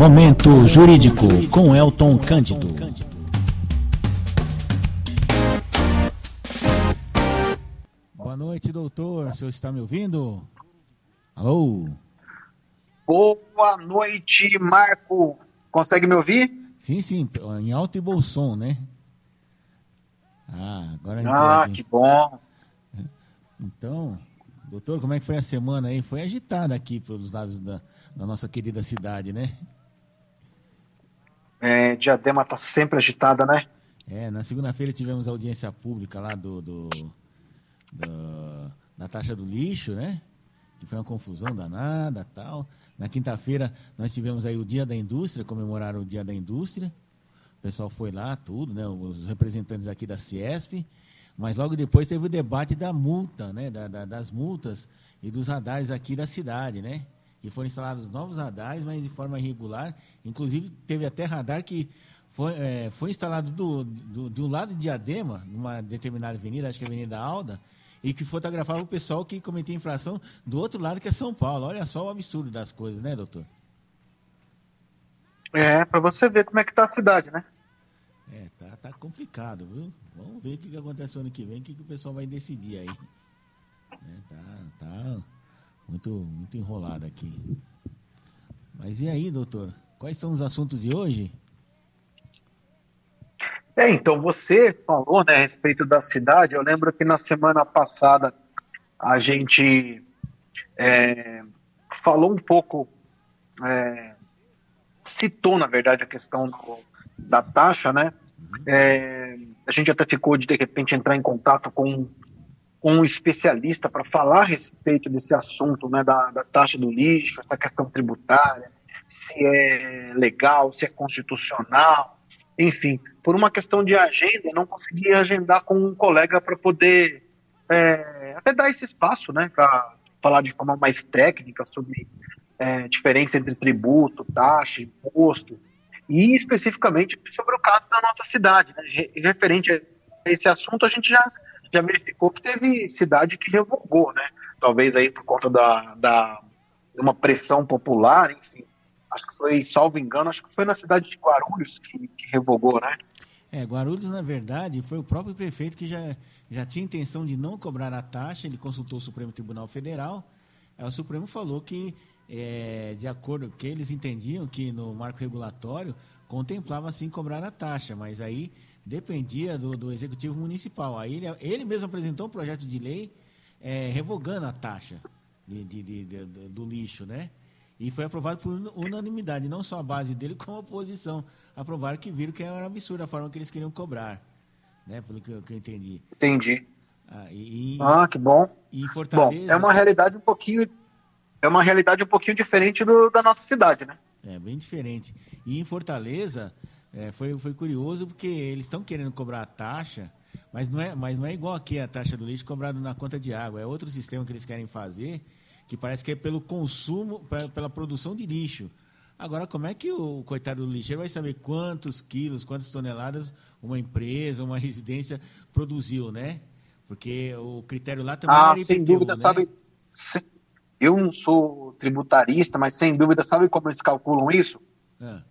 Momento Jurídico com Elton Cândido. Boa noite, doutor. O senhor está me ouvindo? Alô? Boa noite, Marco. Consegue me ouvir? Sim, sim, em alto e bom som, né? Ah, agora Ah, que bom. Então, doutor, como é que foi a semana aí? Foi agitada aqui pelos lados da, da nossa querida cidade, né? É, Diadema tá sempre agitada, né? É, na segunda-feira tivemos audiência pública lá do, do, do, da taxa do lixo, né? Que foi uma confusão danada tal. Na quinta-feira nós tivemos aí o Dia da Indústria, comemoraram o Dia da Indústria. O pessoal foi lá, tudo, né? Os representantes aqui da Ciesp. Mas logo depois teve o debate da multa, né? Da, da, das multas e dos radares aqui da cidade, né? Que foram instalados novos radares, mas de forma irregular. Inclusive, teve até radar que foi, é, foi instalado do, do, do lado de Diadema, numa determinada avenida, acho que é a Avenida Alda, e que fotografava o pessoal que cometia infração do outro lado, que é São Paulo. Olha só o absurdo das coisas, né, doutor? É, para você ver como é que tá a cidade, né? É, tá, tá complicado, viu? Vamos ver o que, que acontece ano que vem, o que, que o pessoal vai decidir aí. É, tá, tá muito, muito enrolado aqui. Mas e aí, doutor? Quais são os assuntos de hoje? É, então você falou né, a respeito da cidade. Eu lembro que na semana passada a gente é, falou um pouco, é, citou na verdade a questão do, da taxa, né? É, a gente até ficou de de repente entrar em contato com, com um especialista para falar a respeito desse assunto, né, da, da taxa do lixo, essa questão tributária, se é legal, se é constitucional, enfim, por uma questão de agenda, não consegui agendar com um colega para poder é, até dar esse espaço, né, para falar de forma mais técnica sobre é, diferença entre tributo, taxa, imposto, e especificamente sobre o caso da nossa cidade. Né? Referente a esse assunto, a gente já, já verificou que teve cidade que revogou, né? talvez aí por conta da, da uma pressão popular, enfim. Acho que foi, salvo engano, acho que foi na cidade de Guarulhos que, que revogou, né? É, Guarulhos, na verdade, foi o próprio prefeito que já, já tinha intenção de não cobrar a taxa, ele consultou o Supremo Tribunal Federal, aí o Supremo falou que é, de acordo que eles entendiam que no marco regulatório contemplava sim cobrar a taxa, mas aí dependia do, do executivo municipal. Aí ele, ele mesmo apresentou um projeto de lei é, revogando a taxa de, de, de, do lixo, né? E foi aprovado por unanimidade, não só a base dele, como a oposição. Aprovaram que viram que era absurda a forma que eles queriam cobrar, né? Pelo que eu, que eu entendi. Entendi. Ah, e, ah, que bom. E Fortaleza... Bom, é uma realidade um pouquinho é uma realidade um pouquinho diferente do, da nossa cidade, né? É, bem diferente. E em Fortaleza, é, foi, foi curioso porque eles estão querendo cobrar a taxa, mas não, é, mas não é igual aqui a taxa do lixo cobrada na conta de água. É outro sistema que eles querem fazer, que parece que é pelo consumo, pela produção de lixo. Agora, como é que o coitado do lixeiro vai saber quantos quilos, quantas toneladas uma empresa, uma residência produziu, né? Porque o critério lá também ah, é sem dúvida, né? sabe? Eu não sou tributarista, mas sem dúvida, sabe como eles calculam isso? É.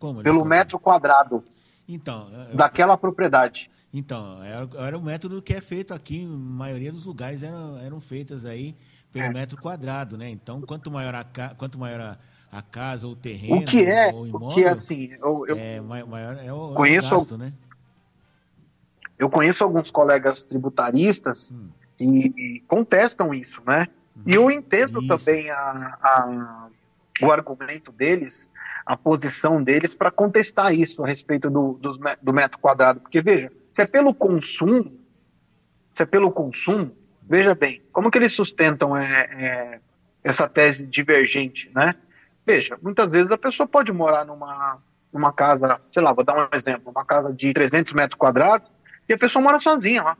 Como Pelo metro quadrado então, é, daquela propriedade. Então, era, era, o método que é feito aqui, a maioria dos lugares eram, eram feitas aí pelo é. metro quadrado, né? Então, quanto maior a, quanto maior a, a casa, ou o terreno, o que é, ou o imóvel, o que é assim, eu, eu é, maior é o, conheço, é o gasto, né? Eu conheço alguns colegas tributaristas hum. e, e contestam isso, né? E eu entendo Isso. também a, a, o argumento deles, a posição deles para contestar isso a respeito do, do, do, metro quadrado. Porque, veja, se é pelo consumo, se é pelo consumo, veja bem, como que eles sustentam é, é, essa tese divergente, né? Veja, muitas vezes a pessoa pode morar numa, numa casa, sei lá, vou dar um exemplo, uma casa de 300 metros quadrados, e a pessoa mora sozinha lá.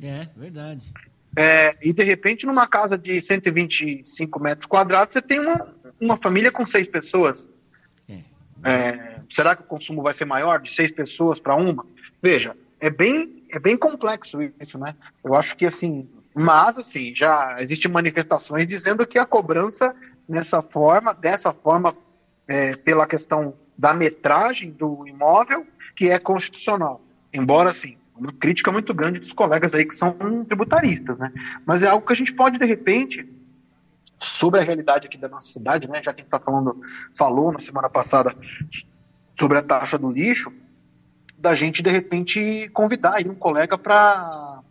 É, verdade. É, e de repente, numa casa de 125 metros quadrados, você tem uma, uma família com seis pessoas. É. Será que o consumo vai ser maior de seis pessoas para uma? Veja, é bem, é bem complexo isso, né? Eu acho que assim, mas assim, já existem manifestações dizendo que a cobrança nessa forma, dessa forma é, pela questão da metragem do imóvel, que é constitucional. Embora, assim, uma crítica muito grande dos colegas aí que são tributaristas, né? Mas é algo que a gente pode, de repente, sobre a realidade aqui da nossa cidade, né? Já que está falando, falou na semana passada sobre a taxa do lixo, da gente, de repente, convidar aí um colega para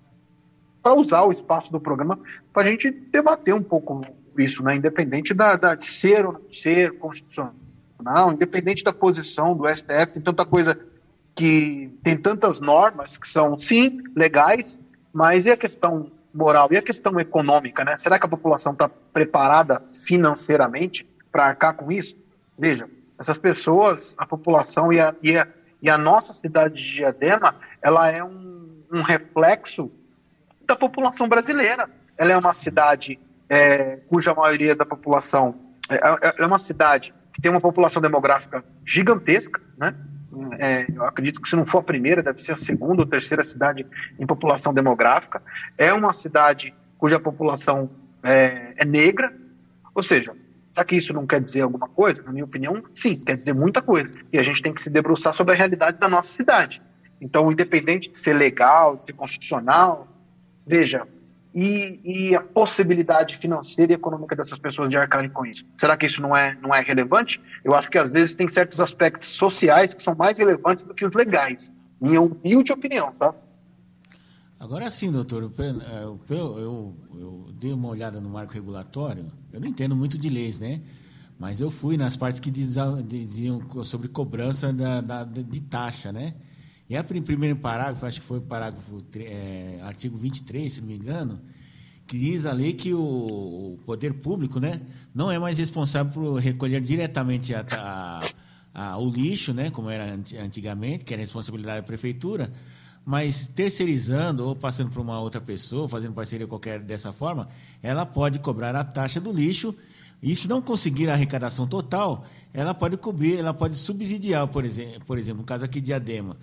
para usar o espaço do programa para a gente debater um pouco isso, né? independente da, da, de ser ou não ser constitucional, independente da posição do STF, tem tanta coisa que tem tantas normas que são, sim, legais, mas e a questão moral e a questão econômica, né? Será que a população está preparada financeiramente para arcar com isso? Veja, essas pessoas, a população e a, e a, e a nossa cidade de Diadema, ela é um, um reflexo da população brasileira. Ela é uma cidade é, cuja maioria da população é, é, é, uma cidade que tem uma população demográfica gigantesca, né? É, eu acredito que se não for a primeira, deve ser a segunda ou terceira cidade em população demográfica. É uma cidade cuja população é, é negra, ou seja, será que isso não quer dizer alguma coisa? Na minha opinião, sim, quer dizer muita coisa. E a gente tem que se debruçar sobre a realidade da nossa cidade. Então, independente de ser legal, de ser constitucional, veja, e, e, a possibilidade financeira e econômica dessas pessoas de arcarem com isso. Será que isso não é, não é relevante? Eu acho que às vezes tem certos aspectos sociais que são mais relevantes do que os legais. Minha humilde opinião, tá? Agora sim, doutor, eu, eu, eu, eu, dei uma olhada no marco regulatório, eu não entendo muito de leis, né? Mas eu fui nas partes que diziam, diziam sobre cobrança da, da, de taxa, né? E a primeiro parágrafo, acho que foi o parágrafo, é, artigo 23, se não me engano, que diz a lei que o, o, poder público né, não é mais responsável por recolher diretamente a, a, a, o lixo, né, como era antigamente, que era responsabilidade da prefeitura, mas terceirizando ou passando para uma outra pessoa, fazendo parceria qualquer dessa forma, ela pode cobrar a taxa do lixo. E se não conseguir a arrecadação total, ela pode cobrir, ela pode subsidiar, por exemplo, por exemplo no caso aqui de Diadema,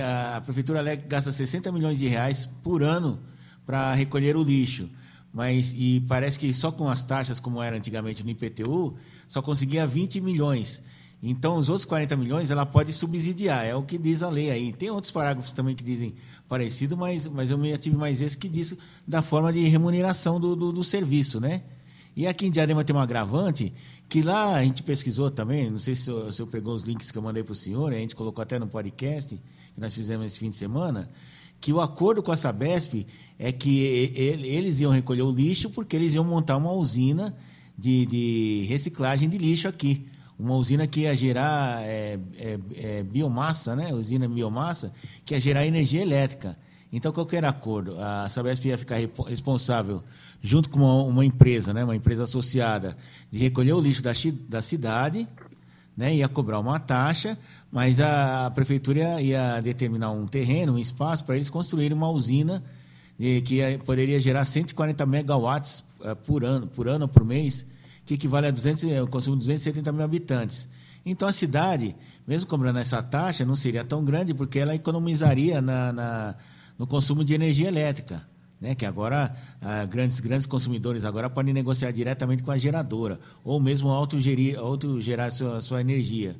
a Prefeitura gasta 60 milhões de reais por ano para recolher o lixo. Mas, e parece que só com as taxas, como era antigamente no IPTU, só conseguia 20 milhões. Então, os outros 40 milhões ela pode subsidiar, é o que diz a lei aí. Tem outros parágrafos também que dizem parecido, mas, mas eu me tive mais esse que diz da forma de remuneração do, do, do serviço, né? E aqui em Diadema tem um agravante que lá a gente pesquisou também, não sei se o senhor pegou os links que eu mandei para o senhor, a gente colocou até no podcast, que nós fizemos esse fim de semana, que o acordo com a Sabesp é que eles iam recolher o lixo porque eles iam montar uma usina de, de reciclagem de lixo aqui. Uma usina que ia gerar é, é, é, biomassa, né? Usina biomassa, que ia gerar energia elétrica. Então, qualquer acordo, a Sabesp ia ficar responsável, junto com uma, uma empresa, né? uma empresa associada, de recolher o lixo da, da cidade né, ia cobrar uma taxa, mas a, a prefeitura ia, determinar um terreno, um espaço para eles construírem uma usina que ia, poderia gerar 140 megawatts uh, por ano, por ano por mês, que equivale a 200, o consumo de 270 mil habitantes. Então a cidade, mesmo cobrando essa taxa, não seria tão grande porque ela economizaria na, na no consumo de energia elétrica né? que agora ah, grandes, grandes consumidores agora podem negociar diretamente com a geradora, ou mesmo autogerir, autogerar sua, sua energia.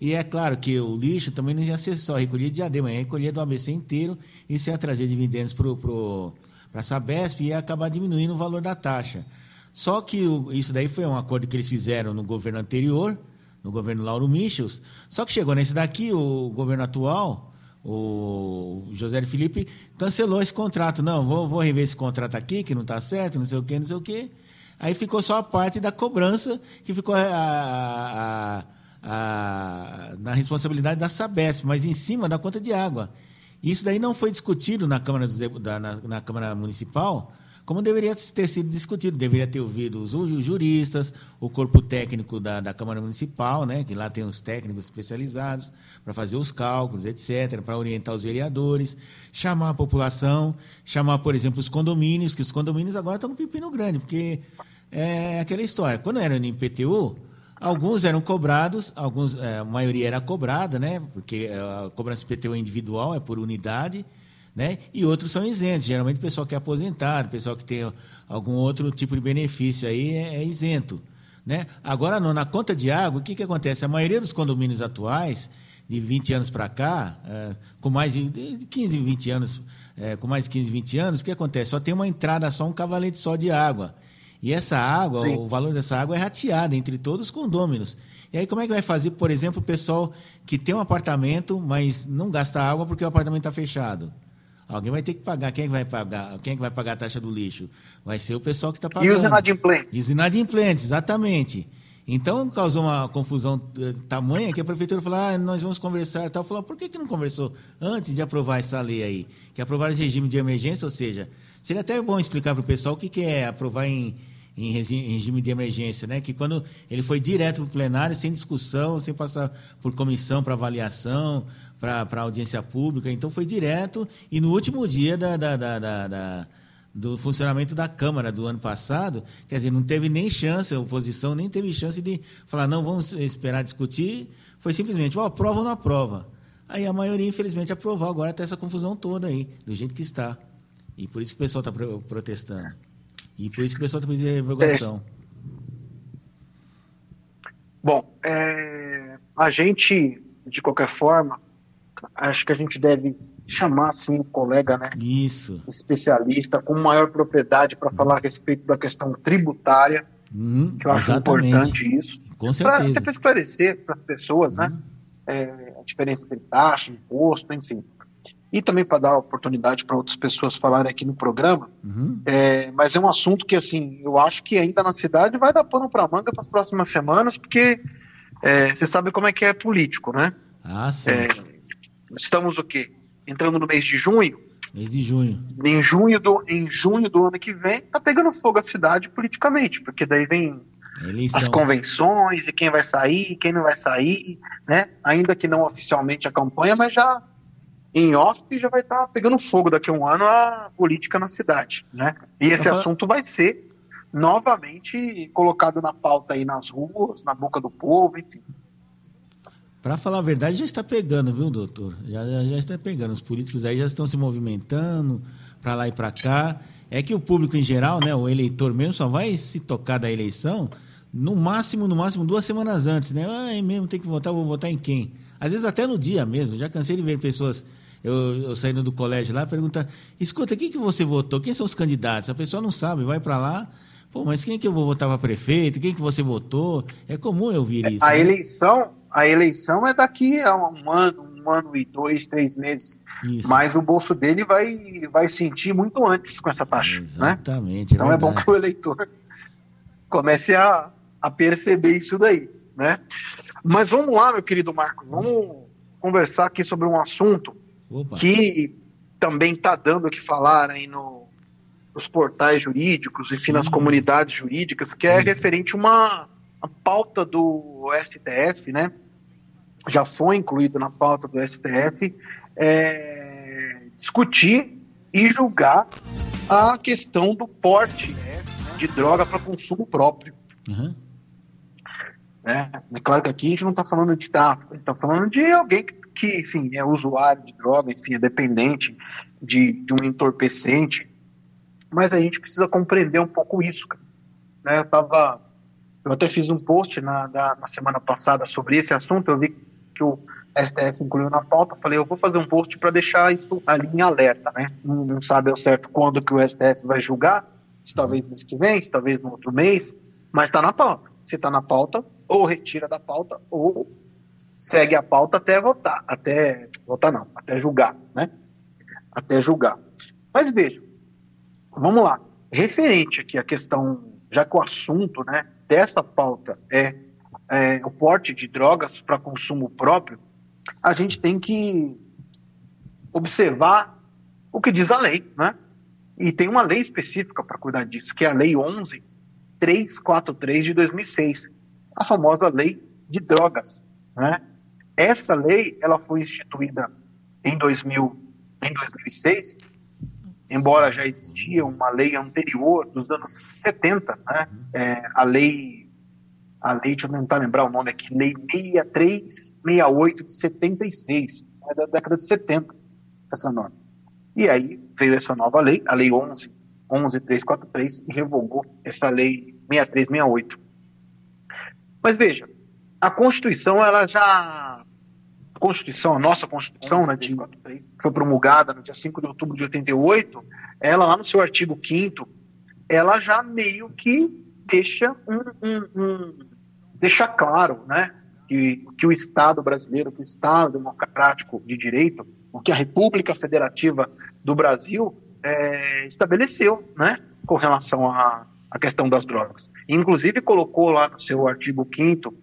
E é claro que o lixo também não ia ser só recolhido de Diadema, ia recolher do ABC inteiro, isso ia trazer dividendos para pro, a Sabesp e ia acabar diminuindo o valor da taxa. Só que o, isso daí foi um acordo que eles fizeram no governo anterior, no governo Lauro Michels, só que chegou nesse daqui, o governo atual, o José Felipe cancelou esse contrato. Não, vou, vou rever esse contrato aqui, que não está certo, não sei o quê, não sei o quê. Aí ficou só a parte da cobrança, que ficou a, a, a, na responsabilidade da Sabesp, mas em cima da conta de água. Isso daí não foi discutido na Câmara, da, na, na Câmara Municipal, como deveria ter sido discutido. Deveria ter ouvido os juristas, o corpo técnico da, da Câmara Municipal, né, que lá tem os técnicos especializados para fazer os cálculos, etc., para orientar os vereadores, chamar a população, chamar, por exemplo, os condomínios, que os condomínios agora estão com pepino grande, porque é aquela história. Quando era no IPTU, alguns eram cobrados, alguns, é, a maioria era cobrada, né, porque a cobrança IPTU é individual, é por unidade, né? E outros são isentos. Geralmente o pessoal que é aposentado, o pessoal que tem algum outro tipo de benefício aí é, é isento. Né? Agora, não, na conta de água, o que, que acontece? A maioria dos condomínios atuais, de 20 anos para cá, é, com mais de 15, 20 anos, é, com mais de 15, 20 anos, o que acontece? Só tem uma entrada só, um cavalete só de água. E essa água, Sim. o valor dessa água é rateado entre todos os condôminos. E aí, como é que vai fazer, por exemplo, o pessoal que tem um apartamento, mas não gasta água porque o apartamento está fechado? Alguém vai ter que pagar. Quem é que vai pagar? Quem é que vai pagar a taxa do lixo? Vai ser o pessoal que está pagando. E os inadimplentes. E os inadimplentes, exatamente. Então causou uma confusão eh, tamanha que a prefeitura falou: ah, nós vamos conversar e tal. Falou: por que, que não conversou antes de aprovar essa lei aí? Que aprovar esse regime de emergência, ou seja, seria até bom explicar para o pessoal o que, que é aprovar em, em regime de emergência, né? Que quando ele foi direto para o plenário, sem discussão, sem passar por comissão para avaliação, para audiência pública, então foi direto e no último dia da, da, da, da do funcionamento da Câmara do ano passado, quer dizer, não teve nem chance, a oposição nem teve chance de falar, não, vamos esperar discutir, foi simplesmente, ó, aprova ou não aprova. Aí a maioria, infelizmente, aprovou, agora está essa confusão toda aí, do jeito que está. E por isso que o pessoal está protestando. E por isso que o pessoal está pedindo revogação. É. Bom, é, a gente, de qualquer forma, acho que a gente deve chamar assim o colega, né? Isso. Especialista com maior propriedade para falar a respeito da questão tributária, hum, que eu acho exatamente. importante isso. Com certeza. Até para esclarecer para as pessoas, né? Hum. É, a diferença entre taxa, imposto, enfim. E também para dar oportunidade para outras pessoas falarem aqui no programa. Uhum. É, mas é um assunto que, assim, eu acho que ainda na cidade vai dar pano para manga para as próximas semanas, porque é, você sabe como é que é político, né? Ah, sim. É, estamos o quê? Entrando no mês de junho. Mês de junho. Em junho do, em junho do ano que vem, tá pegando fogo a cidade politicamente, porque daí vem Eleição. as convenções e quem vai sair, quem não vai sair, né? Ainda que não oficialmente a campanha, mas já em off já vai estar tá pegando fogo daqui a um ano a política na cidade, né? E esse uhum. assunto vai ser novamente colocado na pauta aí nas ruas, na boca do povo, enfim. Para falar a verdade, já está pegando, viu, doutor? Já, já, já, está pegando. Os políticos aí já estão se movimentando para lá e para cá. É que o público em geral, né, o eleitor mesmo, só vai se tocar da eleição no máximo, no máximo, duas semanas antes, né? Ah, é mesmo, tem que votar, vou votar em quem? Às vezes até no dia mesmo. Já cansei de ver pessoas, eu, eu saindo do colégio lá, pergunta, escuta, quem que você votou? Quem são os candidatos? A pessoa não sabe, vai para lá, pô, mas quem que eu vou votar para prefeito? Quem que você votou? É comum eu ouvir isso. A né? eleição a eleição é daqui a um ano, um ano e dois, três meses. Isso. Mas o bolso dele vai, vai sentir muito antes com essa taxa. Né? Exatamente. Né? Então é, é, bom que o eleitor comece a, a perceber isso daí. Né? Mas vamos lá, meu querido Marcos, vamos conversar aqui sobre um assunto Opa. que também está dando o que falar aí no, nos portais jurídicos, enfim, Sim. nas comunidades jurídicas, que é referente a uma a pauta do STF, né? Já foi incluída na pauta do STF é, discutir e julgar a questão do porte né, de droga para consumo próprio. Uhum. É, é, claro que aqui a gente não está falando de tráfico, a gente está falando de alguém que, que, enfim, é usuário de droga, enfim, é dependente de, de um entorpecente. Mas a gente precisa compreender um pouco isso. Né? Eu estava eu até fiz um post na, na, na, semana passada sobre esse assunto. Eu vi que o STF incluiu na pauta. Falei, eu vou fazer um post para deixar isso ali em alerta, né? Não, não, sabe ao certo quando que o STF vai julgar, se talvez mês que vem, se talvez no outro mês, mas está na pauta. Se está na pauta, ou retira da pauta, ou segue a pauta até votar, até votar não, até julgar, né? Até julgar. Mas veja, vamos lá. Referente aqui à questão, já que o assunto, né, dessa pauta é, é o porte de drogas para consumo próprio, a gente tem que observar o que diz a lei, né? E tem uma lei específica para cuidar disso, que é a Lei 11.343 de 2006, a famosa Lei de Drogas, né? Essa lei, ela foi instituída em, 2000, em 2006 embora já existia uma lei anterior dos anos 70, né? É, a lei, a lei, deixa eu tentar lembrar o nome aqui, lei 6368 de 76, é da década de 70, essa norma. E aí veio essa nova lei, a lei 11, 11343, e revogou essa lei 6368. Mas veja, a Constituição, ela já. A Constituição, a nossa Constituição, né, de, foi promulgada no dia 5 de outubro de 88, ela lá no seu artigo 5 ela já meio que deixa um, um, um deixa claro, né, que, que o Estado brasileiro, que o Estado democrático de direito, o que a República Federativa do Brasil é, estabeleceu, né, com relação à, à questão das drogas. Inclusive colocou lá no seu artigo 5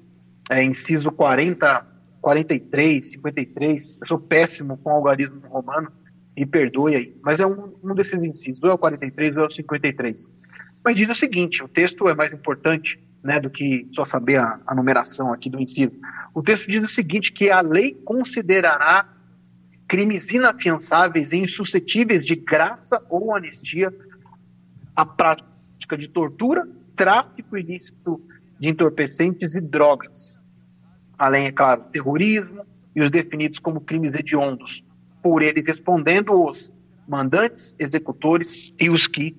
é, inciso 40, 43, 53, eu sou péssimo com algarismo romano, e perdoe aí, mas é um, um desses incisos, ou é o 43 ou é o 53. Mas diz o seguinte, o texto é mais importante né, do que só saber a, a numeração aqui do inciso. O texto diz o seguinte, que a lei considerará crimes inafiançáveis e insuscetíveis de graça ou anistia a prática de tortura, tráfico ilícito de entorpecentes e drogas. Além, é claro, terrorismo e os definidos como crimes hediondos, por eles respondendo os mandantes, executores e os que,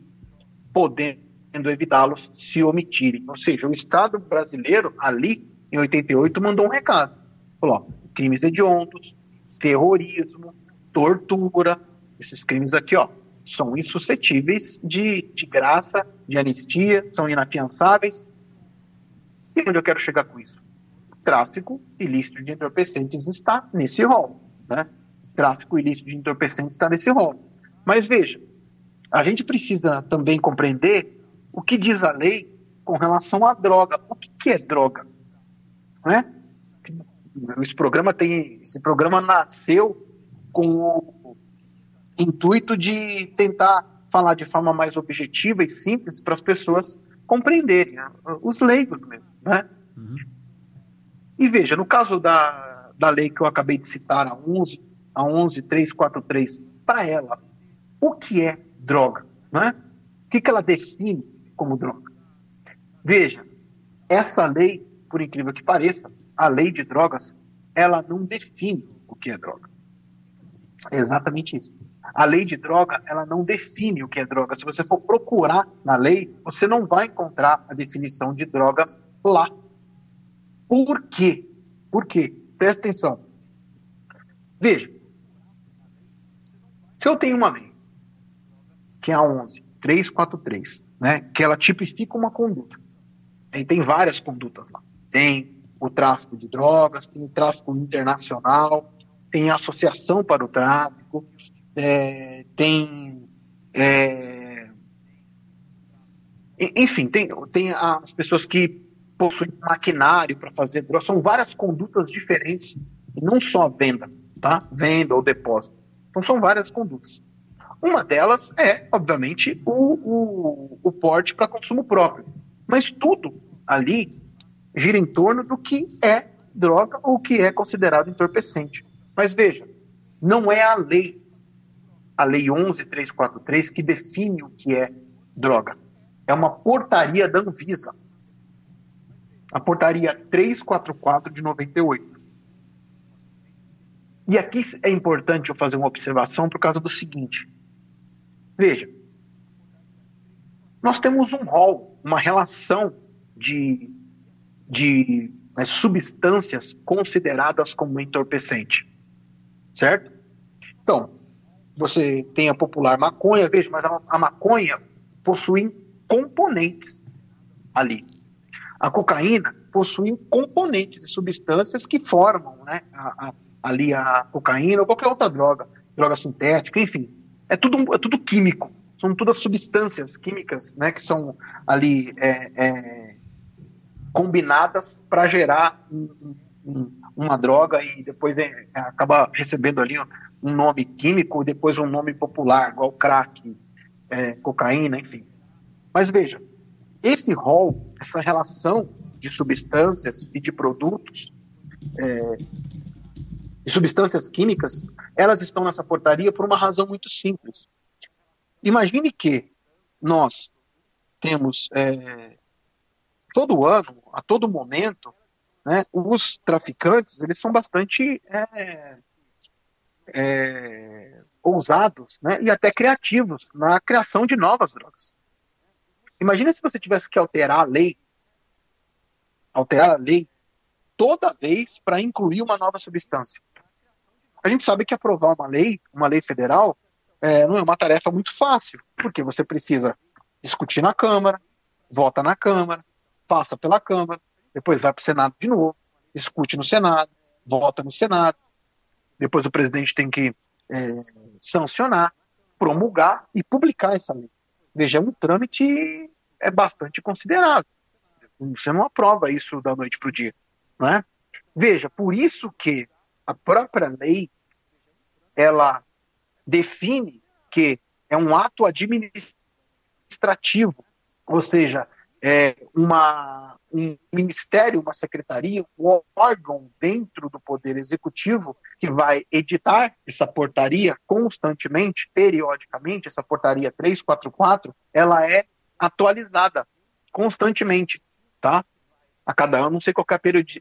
podendo evitá-los, se omitirem. Ou seja, o Estado brasileiro, ali, em 88, mandou um recado. Falou, ó, crimes hediondos, terrorismo, tortura, esses crimes aqui, ó, são insuscetíveis de, de graça, de anistia, são inafiançáveis. E onde eu quero chegar com isso? Tráfico ilícito de entorpecentes está nesse rol, né? Tráfico ilícito de entorpecentes está nesse rol. Mas veja, a gente precisa também compreender o que diz a lei com relação à droga. O que, que é droga? Né? Esse programa tem, esse programa nasceu com o intuito de tentar falar de forma mais objetiva e simples para as pessoas compreenderem, né? os leigos mesmo, né? Uhum. E veja, no caso da, da lei que eu acabei de citar, a 11, a 11343, para ela, o que é droga, né? O que, que ela define como droga? Veja, essa lei, por incrível que pareça, a lei de drogas, ela não define o que é droga. É exatamente isso. A lei de droga, ela não define o que é droga. Se você for procurar na lei, você não vai encontrar a definição de drogas lá. Por quê? Por quê? Presta atenção. Veja. Se eu tenho uma lei, que é a 11.343, né, que ela tipifica uma conduta. E tem várias condutas lá. Tem o tráfico de drogas, tem o tráfico internacional, tem associação para o tráfico, é, tem. É, enfim, tem, tem as pessoas que possuem maquinário para fazer drogas, são várias condutas diferentes, e não só a venda, tá? Venda ou depósito. Então são várias condutas. Uma delas é, obviamente, o, o, o porte para consumo próprio. Mas tudo ali gira em torno do que é droga ou que é considerado entorpecente. Mas veja, não é a lei, a lei 11343, que define o que é droga. É uma portaria da Anvisa. A portaria 344 de 98. E aqui é importante eu fazer uma observação por causa do seguinte. Veja, nós temos um rol, uma relação de de né, substâncias consideradas como entorpecente. Certo? Então, você tem a popular maconha, veja, mas a, a maconha possui componentes ali. A cocaína possui componentes de substâncias que formam né, a, a, ali a cocaína ou qualquer outra droga, droga sintética, enfim. É tudo, é tudo químico. São todas substâncias químicas né, que são ali é, é, combinadas para gerar um, um, uma droga e depois é, é, acaba recebendo ali um nome químico e depois um nome popular, igual crack, é, cocaína, enfim. Mas veja, esse rol, essa relação de substâncias e de produtos, é, de substâncias químicas, elas estão nessa portaria por uma razão muito simples. Imagine que nós temos é, todo ano, a todo momento, né, os traficantes eles são bastante é, é, ousados né, e até criativos na criação de novas drogas. Imagina se você tivesse que alterar a lei alterar a lei toda vez para incluir uma nova substância. A gente sabe que aprovar uma lei, uma lei federal, é, não é uma tarefa muito fácil, porque você precisa discutir na Câmara, vota na Câmara, passa pela Câmara, depois vai para o Senado de novo, discute no Senado, vota no Senado, depois o presidente tem que é, sancionar, promulgar e publicar essa lei. Veja, é um trâmite é bastante considerável. Você não aprova isso da noite para o dia. Né? Veja, por isso que a própria lei ela define que é um ato administrativo, ou seja, é uma, um ministério, uma secretaria, um órgão dentro do Poder Executivo que vai editar essa portaria constantemente, periodicamente, essa portaria 344, ela é atualizada constantemente, tá? A cada ano, não sei qual é a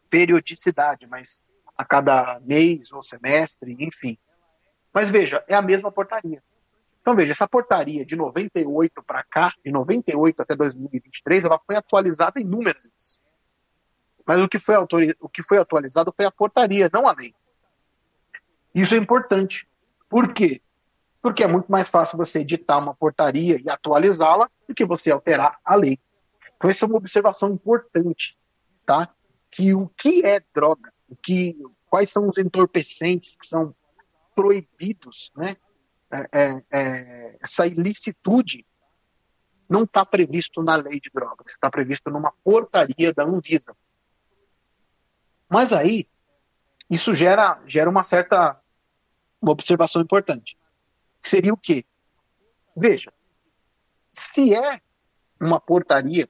periodicidade, mas a cada mês ou semestre, enfim. Mas veja, é a mesma portaria. Então veja, essa portaria de 98 para cá, de 98 até 2023, ela foi atualizada inúmeras vezes. Mas o que, foi o que foi atualizado foi a portaria, não a lei. Isso é importante. Por quê? Porque é muito mais fácil você editar uma portaria e atualizá-la do que você alterar a lei. Então essa é uma observação importante, tá? Que o que é droga, o que, quais são os entorpecentes que são proibidos, né? É, é, é, essa ilicitude não está previsto na lei de drogas, está previsto numa portaria da Anvisa. Mas aí, isso gera, gera uma certa uma observação importante. Seria o quê? Veja, se é uma portaria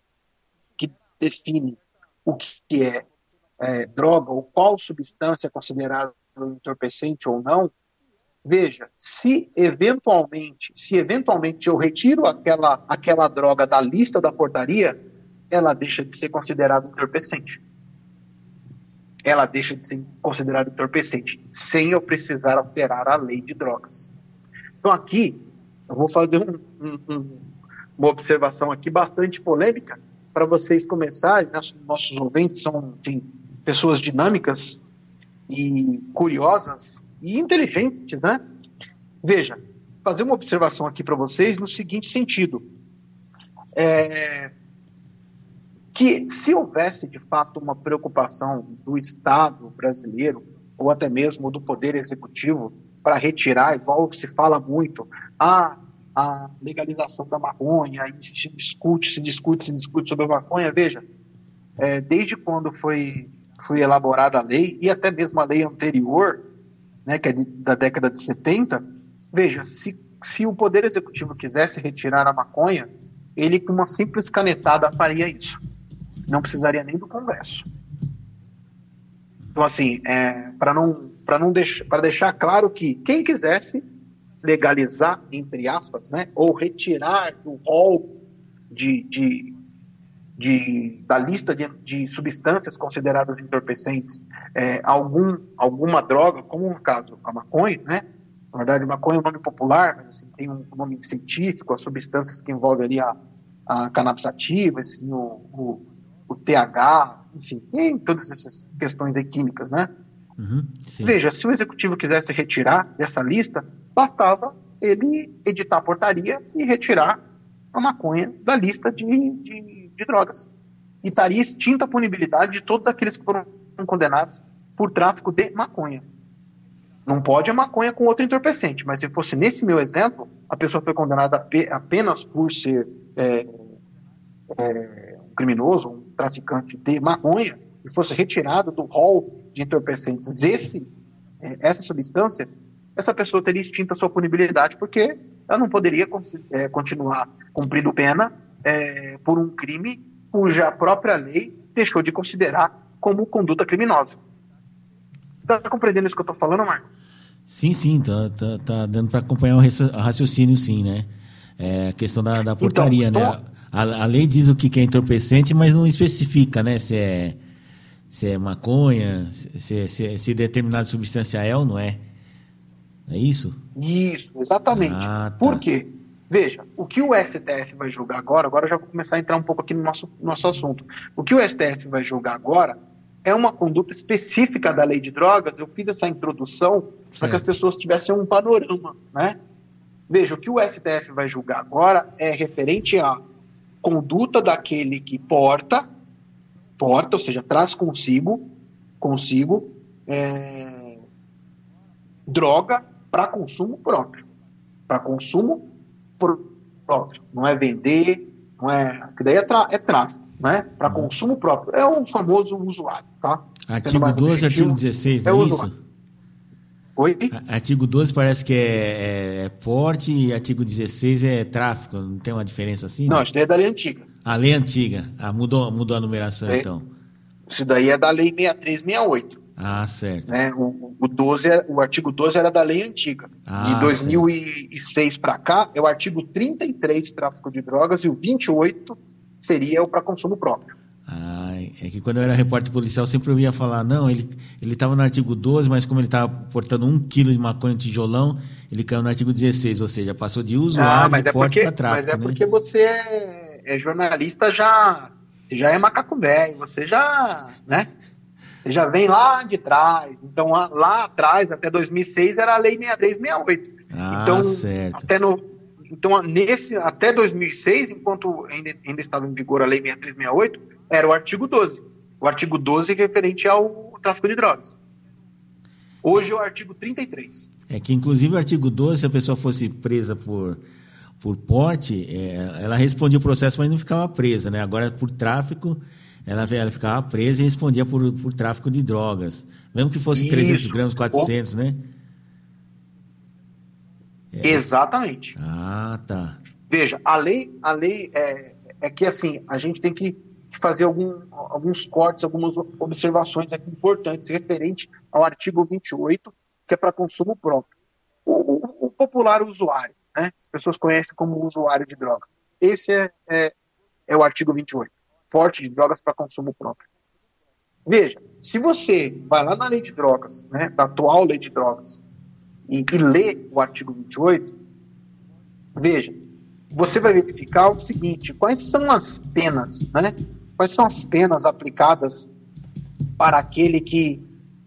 que define o que é, é droga ou qual substância é considerada entorpecente ou não, Veja, se eventualmente, se eventualmente eu retiro aquela, aquela droga da lista da portaria, ela deixa de ser considerada entorpecente. Ela deixa de ser considerada entorpecente, sem eu precisar alterar a lei de drogas. Então aqui, eu vou fazer um, um, um, uma observação aqui bastante polêmica, para vocês começarem, nossos, nossos ouvintes são enfim, pessoas dinâmicas e curiosas, e inteligentes, né? Veja, fazer uma observação aqui para vocês no seguinte sentido. É, que se houvesse de fato uma preocupação do Estado brasileiro, ou até mesmo do Poder Executivo, para retirar, igual se fala muito, a, a legalização da maconha, e se discute, se discute, se discute sobre a maconha, veja, é, desde quando foi, foi elaborada a lei, e até mesmo a lei anterior, né, que é de, da década de 70, veja, se, se o Poder Executivo quisesse retirar a maconha, ele com uma simples canetada faria isso. Não precisaria nem do Congresso. Então, assim, é, para não, não deixar, para deixar claro que quem quisesse legalizar, entre aspas, né, ou retirar do rol de, de de, da lista de, de, substâncias consideradas entorpecentes é, algum, alguma droga, como no caso a maconha, né? Na verdade, maconha é um nome popular, mas assim, tem um nome científico, as substâncias que envolvem ali a, a cannabis ativa, assim, o, o, o, TH, enfim, tem todas essas questões químicas, né? Uhum, Veja, se o executivo quisesse retirar dessa lista, bastava ele editar a portaria e retirar a maconha da lista de, de de drogas. E estaria extinta a punibilidade de todos aqueles que foram condenados por tráfico de maconha. Não pode a maconha com outro entorpecente, mas se fosse nesse meu exemplo, a pessoa foi condenada apenas por ser é, é, um criminoso, um traficante de maconha, e fosse retirado do rol de entorpecentes esse, é, essa substância, essa pessoa teria extinta a sua punibilidade, porque ela não poderia é, continuar cumprindo pena é, por um crime cuja própria lei deixou de considerar como conduta criminosa. Está compreendendo isso que eu estou falando, Marco? Sim, sim, tá, tá, tá dando para acompanhar o raciocínio, sim, né? É a questão da, da portaria, então, né? A, a, lei diz o que é entorpecente, mas não especifica, né? Se é, se é maconha, se, se, se determinada substância é ou não é. É isso? Isso, exatamente. Ah, tá. Por quê? Veja, o que o STF vai julgar agora, agora eu já vou começar a entrar um pouco aqui no nosso, nosso assunto. O que o STF vai julgar agora é uma conduta específica da lei de drogas. Eu fiz essa introdução para que as pessoas tivessem um panorama, né? Veja, o que o STF vai julgar agora é referente à conduta daquele que porta, porta, ou seja, traz consigo, consigo é, droga para consumo próprio, para consumo próprio. Não é vender, não é. Que daí é, é tráfico, né? Para uhum. consumo próprio. É o famoso usuário, tá? Artigo 12 artigo 16, não é, é isso? Usuário. Oi? Artigo 12 parece que é, é, é, porte e artigo 16 é tráfico. Não tem uma diferença assim? Não, isso daí é da lei antiga. A lei antiga. Ah, mudou, mudou a numeração, é, então. Isso daí é da lei 6368. Ah, certo. Né? O, o, 12 é, o artigo 12 era da lei antiga. Ah, de 2006 para cá, é o artigo 33, tráfico de drogas, e o 28 seria o para consumo próprio. Ah, é que quando eu era repórter policial, eu sempre ouvia falar, não, ele estava no artigo 12, mas como ele estava portando um quilo de maconha no tijolão, ele caiu no artigo 16, ou seja, passou de usuário ah, de é porte para tráfico. Mas é né? porque você é, é jornalista já, você já é macaco velho, você já, né? Já vem lá de trás. Então, lá atrás, até 2006, era a Lei 6368. Ah, então, certo. Até no, então, nesse, até 2006, enquanto ainda, ainda estava em vigor a Lei 6368, era o artigo 12. O artigo 12 referente ao tráfico de drogas. Hoje é o artigo 33. É que, inclusive, o artigo 12, se a pessoa fosse presa por, por porte, é, ela respondia o processo, mas não ficava presa, né? Agora, por tráfico, ela, ela ficava presa e respondia por, por tráfico de drogas. Mesmo que fosse Isso. 300 gramas, 400, né? É. Exatamente. Ah, tá. Veja, a lei, a lei é, é que assim, a gente tem que fazer algum, alguns cortes, algumas observações aqui importantes referente ao artigo 28, que é para consumo próprio. O, o, o, popular usuário, né? as pessoas conhecem como usuário de droga. Esse é, é, é o artigo 28 porte de drogas para consumo próprio. Veja, se você vai lá na lei de drogas, né, da atual lei de drogas, e, e lê o artigo 28, veja, você vai verificar o seguinte: quais são as penas, né? Quais são as penas aplicadas para aquele que,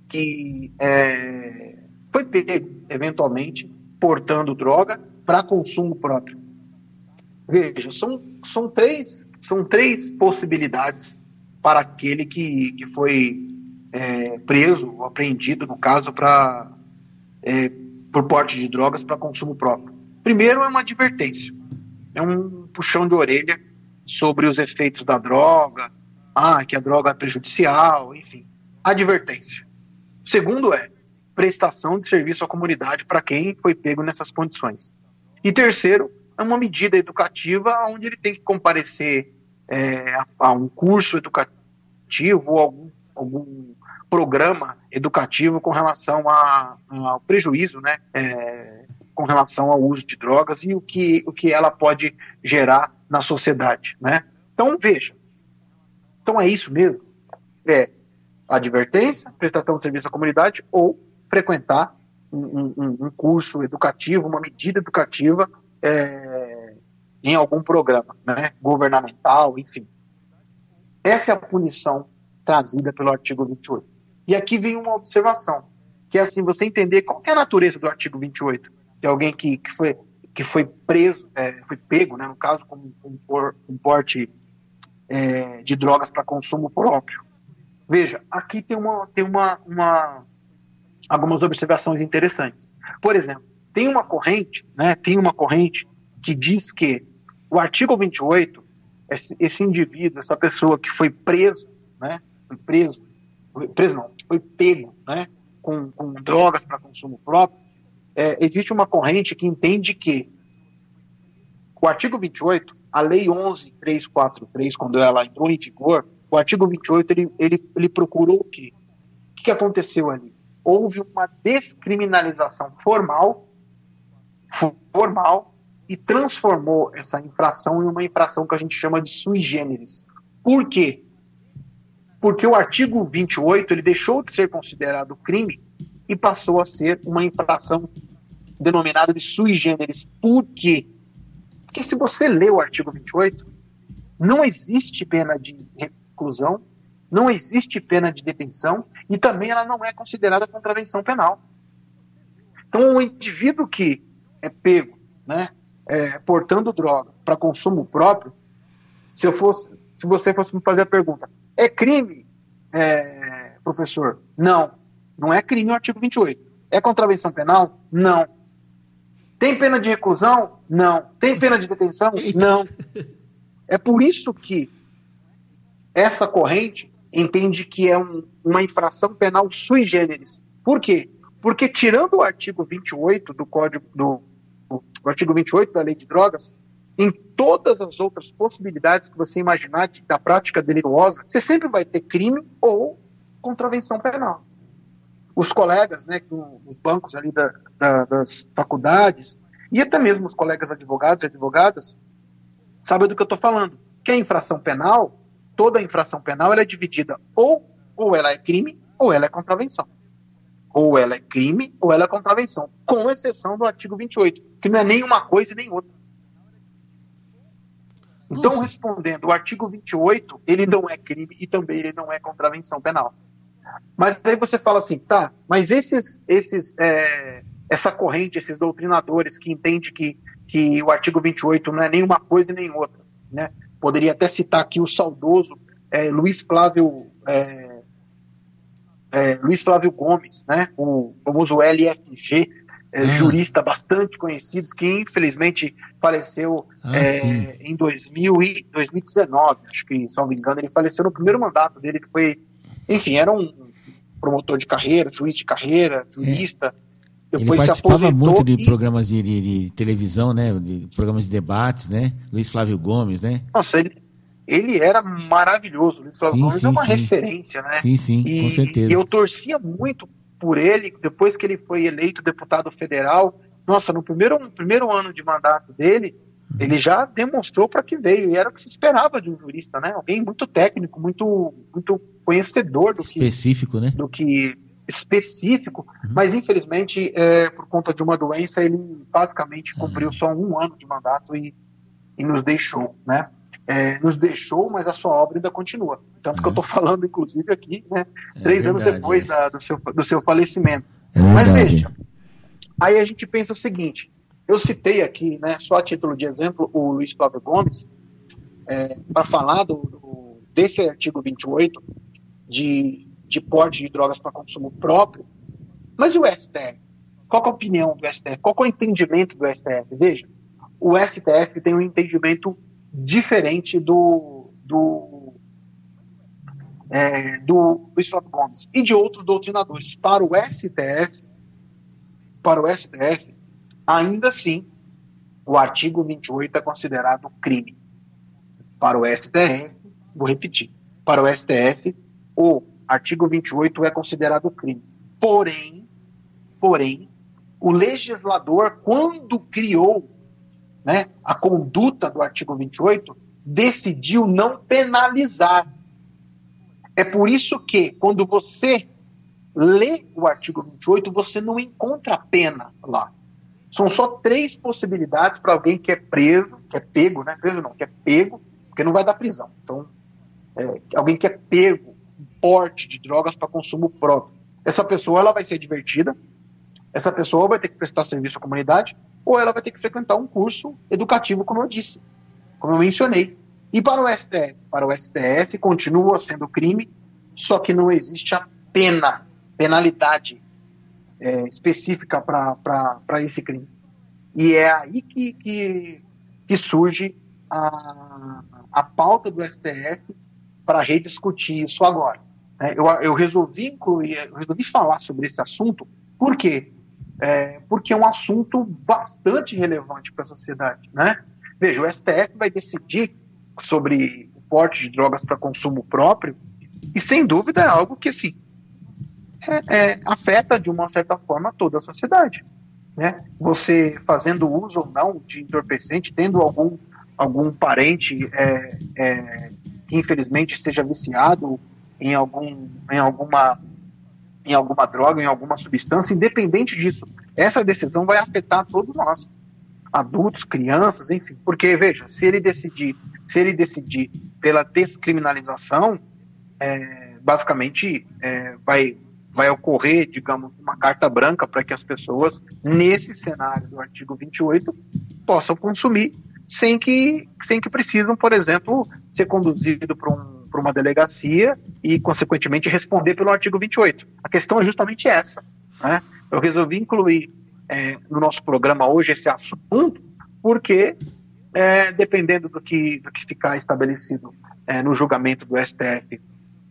que é, foi pego, eventualmente, portando droga para consumo próprio? Veja, são, são três são três possibilidades para aquele que, que foi é, preso ou apreendido, no caso, para é, por porte de drogas para consumo próprio. Primeiro é uma advertência, é um puxão de orelha sobre os efeitos da droga, ah, que a droga é prejudicial, enfim, advertência. Segundo é prestação de serviço à comunidade para quem foi pego nessas condições. E terceiro, é uma medida educativa onde ele tem que comparecer é, a, a, um curso educativo ou algum, algum programa educativo com relação a, ao prejuízo, né, é, com relação ao uso de drogas e o que, o que ela pode gerar na sociedade, né? Então, veja, então é isso mesmo, é advertência, prestação de serviço à comunidade ou frequentar um, um, um curso educativo, uma medida educativa é, em algum programa né, governamental, enfim. Essa é a punição trazida pelo artigo 28. E aqui vem uma observação, que é assim, você entender qual é a natureza do artigo 28, de alguém que, que, foi, que foi preso, é, foi pego, né, no caso, com um porte é, de drogas para consumo próprio. Veja, aqui tem, uma, tem uma, uma, algumas observações interessantes. Por exemplo, tem uma corrente, né, tem uma corrente que diz que o artigo 28, esse, esse indivíduo, essa pessoa que foi preso, né, foi preso, foi preso não, foi pego, né, com, com drogas para consumo próprio, é, existe uma corrente que entende que o artigo 28, a lei 11343, quando ela entrou em vigor, o artigo 28 ele, ele, ele procurou o quê? O que aconteceu ali? Houve uma descriminalização formal formal e transformou essa infração em uma infração que a gente chama de sui generis. Por quê? Porque o artigo 28 ele deixou de ser considerado crime e passou a ser uma infração denominada de sui generis. Por quê? Porque se você lê o artigo 28, não existe pena de reclusão, não existe pena de detenção e também ela não é considerada contravenção penal. Então, o indivíduo que é pego, né, é, portando droga para consumo próprio, se eu fosse, se você fosse me fazer a pergunta, é crime, é, professor? Não, não é crime o artigo 28. É contravenção penal? Não. Tem pena de reclusão? Não. Tem pena de detenção? Não. É por isso que essa corrente entende que é um, uma infração penal sui generis. Por quê? Porque tirando o artigo 28 do Código do o artigo 28 da Lei de Drogas, em todas as outras possibilidades que você imaginar de, da prática delituosa, você sempre vai ter crime ou contravenção penal. Os colegas, né, os bancos ali da, da, das faculdades, e até mesmo os colegas advogados e advogadas, sabem do que eu estou falando. Que a infração penal, toda infração penal, ela é dividida ou, ou ela é crime ou ela é contravenção. Ou ela é crime ou ela é contravenção, com exceção do artigo 28, que não é nem uma coisa e nem outra. Então, Nossa. respondendo, o artigo 28, ele não é crime e também ele não é contravenção penal. Mas aí você fala assim, tá, mas esses, esses, é, essa corrente, esses doutrinadores que entendem que, que o artigo 28 não é nem uma coisa e nem outra, né? Poderia até citar aqui o saudoso é, Luiz Flávio é, é Luiz Flávio Gomes, né? O famoso LFG, é, ah. jurista bastante conhecido, que infelizmente faleceu ah, é, em 2000 e 2019, acho que, se não me engano, ele faleceu no primeiro mandato dele, que foi, enfim, era um promotor de carreira, juiz de carreira, jurista. É. Depois ele participava muito de e... programas de, de, de, televisão, né? De programas de debates, né? Luiz Flávio Gomes, né? Nossa, ele, ele era maravilhoso. Luiz Flávio sim, Gomes é sim, é uma sim. referência, né? Sim, sim, e, com certeza. E eu torcia muito por ele, depois que ele foi eleito deputado federal, nossa, no primeiro, no primeiro ano de mandato dele, uhum. ele já demonstrou para que veio, e era o que se esperava de um jurista, né? Alguém muito técnico, muito, muito conhecedor do específico, que, né? Do que específico, uhum. mas infelizmente, é, por conta de uma doença, ele basicamente cumpriu uhum. só um ano de mandato e, e nos deixou, né? É, nos deixou, mas a sua obra ainda continua. Tanto uhum. que eu estou falando, inclusive, aqui, né, é três verdade, anos depois é. da, do, seu, do seu falecimento. É mas veja, aí a gente pensa o seguinte: eu citei aqui, né, só a título de exemplo, o Luiz Flávio Gomes, é, para falar do, do, desse artigo 28 de, de porte de drogas para consumo próprio. Mas e o STF? Qual é a opinião do STF? Qual é o entendimento do STF? Veja, o STF tem um entendimento diferente do, do, é, do Luiz Gomes e de outros doutrinadores. Para o STF, para o STF, ainda assim, o artigo 28 é considerado crime. Para o STF, vou repetir, para o STF, o artigo 28 é considerado crime. Porém, porém, o legislador, quando criou né, a conduta do artigo 28, decidiu não penalizar. É por isso que, quando você lê o artigo 28, você não encontra pena lá. São só três possibilidades para alguém que é preso, que é pego, né? Preso não, que é pego, porque não vai dar prisão. Então, é, alguém que é pego, porte de drogas para consumo próprio. Essa pessoa ela vai ser divertida, essa pessoa vai ter que prestar serviço à comunidade, ou ela vai ter que frequentar um curso educativo, como eu disse, como eu mencionei. E para o STF? Para o STF continua sendo crime, só que não existe a pena, penalidade é, específica para esse crime. E é aí que, que, que surge a, a pauta do STF para rediscutir isso agora. É, eu, eu resolvi incluir, eu resolvi falar sobre esse assunto, por quê? É, porque é um assunto bastante relevante para a sociedade. Né? Veja, o STF vai decidir sobre o porte de drogas para consumo próprio, e sem dúvida é algo que assim, é, é, afeta de uma certa forma toda a sociedade. Né? Você fazendo uso ou não de entorpecente, tendo algum, algum parente é, é, que infelizmente seja viciado em, algum, em alguma em alguma droga, em alguma substância, independente disso, essa decisão vai afetar todos nós. adultos, crianças, enfim. Porque, veja, se ele decidir, se ele decidir pela descriminalização, é, basicamente é, vai, vai ocorrer, digamos, uma carta branca para que as pessoas, nesse cenário do artigo 28, possam consumir sem que, sem que precisam, por exemplo, ser conduzido para um, uma delegacia e, consequentemente, responder pelo artigo 28. A questão é justamente essa. Né? Eu resolvi incluir é, no nosso programa hoje esse assunto, porque, é, dependendo do que, do que ficar estabelecido é, no julgamento do STF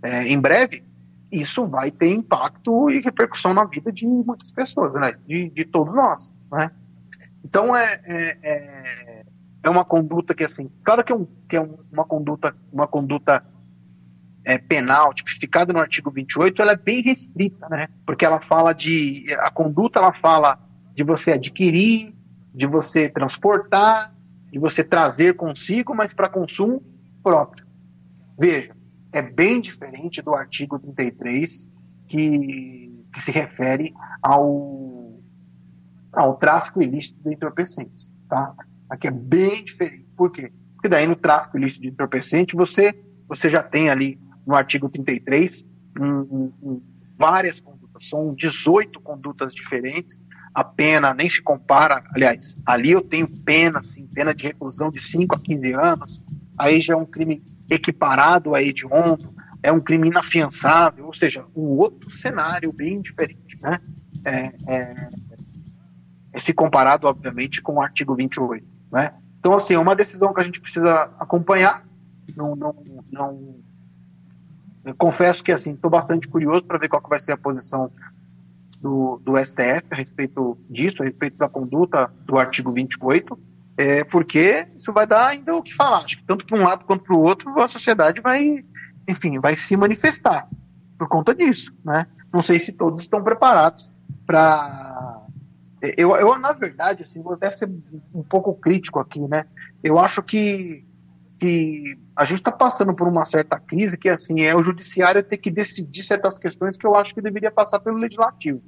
é, em breve, isso vai ter impacto e repercussão na vida de muitas pessoas, né? de, de todos nós. Né? Então, é, é, é, é, uma conduta que, assim, claro que é, um, que é uma conduta, uma conduta é, penal tipificada no artigo 28, ela é bem restrita, né? Porque ela fala de. A conduta ela fala de você adquirir, de você transportar, de você trazer consigo, mas para consumo próprio. Veja, é bem diferente do artigo 33, que, que se refere ao, ao tráfico ilícito de entorpecentes. Tá? Aqui é bem diferente. Por quê? Porque daí no tráfico ilícito de entorpecente você, você já tem ali no artigo 33 um, um, um, várias condutas, são 18 condutas diferentes, a pena nem se compara, aliás, ali eu tenho pena, sim, pena de reclusão de 5 a 15 anos, aí já é um crime equiparado a hediondo, é um crime inafiançável, ou seja, um outro cenário bem diferente, né? É, é, é se comparado, obviamente, com o artigo 28, né? Então, assim, é uma decisão que a gente precisa acompanhar, não, não, não confesso que, assim, estou bastante curioso para ver qual que vai ser a posição do, do STF a respeito disso, a respeito da conduta do artigo 28, é, porque isso vai dar ainda o que falar. Acho que tanto para um lado quanto para o outro, a sociedade vai, enfim, vai se manifestar por conta disso, né? Não sei se todos estão preparados para eu, eu, na verdade, assim, vou até ser um pouco crítico aqui, né? Eu acho que, que a gente está passando por uma certa crise que, assim, é o judiciário ter que decidir certas questões que eu acho que deveria passar pelo legislativo,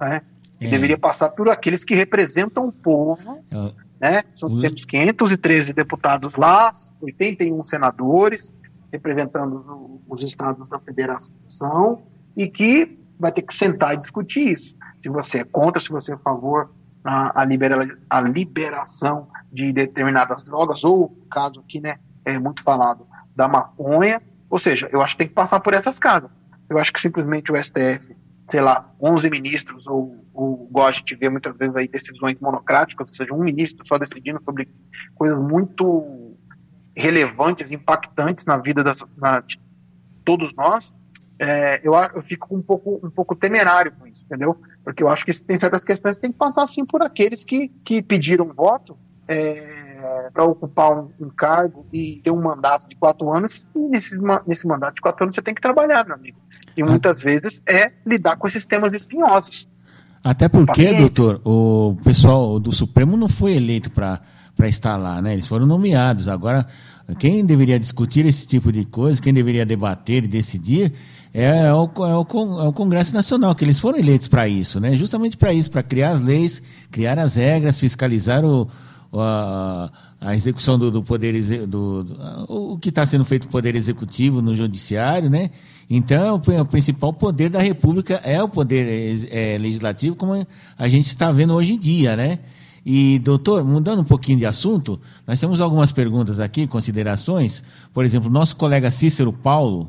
né? É. Deveria passar por aqueles que representam o povo, é. né? São, o... Temos 513 deputados lá, 81 senadores, representando os, os estados da federação, e que vai ter que sentar e discutir isso. Se você é contra, se você é a favor a, a, libera, a liberação de determinadas drogas, ou, caso aqui, né, é muito falado, da maconha. Ou seja, eu acho que tem que passar por essas casas. Eu acho que simplesmente o STF, sei lá, 11 ministros, ou, ou igual a gente vê muitas vezes aí decisões monocráticas, ou seja, um ministro só decidindo sobre coisas muito relevantes, impactantes na vida das, na, de todos nós, é, eu, eu fico um pouco, um pouco temerário com isso, entendeu? Porque eu acho que tem certas questões que tem que passar assim por aqueles que, que pediram voto é, para ocupar um, um, cargo e ter um mandato de quatro anos, e nesse, nesse mandato de quatro anos você tem que trabalhar, meu amigo. E muitas vezes é lidar com esses temas espinhosos. Até porque, Paciência. doutor, o pessoal do Supremo não foi eleito para estar lá, né? Eles foram nomeados. Agora, quem deveria discutir esse tipo de coisa, quem deveria debater e decidir, é, é o, é, o, é o Congresso Nacional, que eles foram eleitos para isso, né? Justamente para isso, para criar as leis, criar as regras, fiscalizar o, a, a execução do, do poder do, do, o que está sendo feito no poder executivo no judiciário, né? Então o, principal poder da República é o poder é, legislativo, como a gente está vendo hoje em dia, né? E doutor, mudando um pouquinho de assunto, nós temos algumas perguntas aqui, considerações. Por exemplo, nosso colega Cícero Paulo,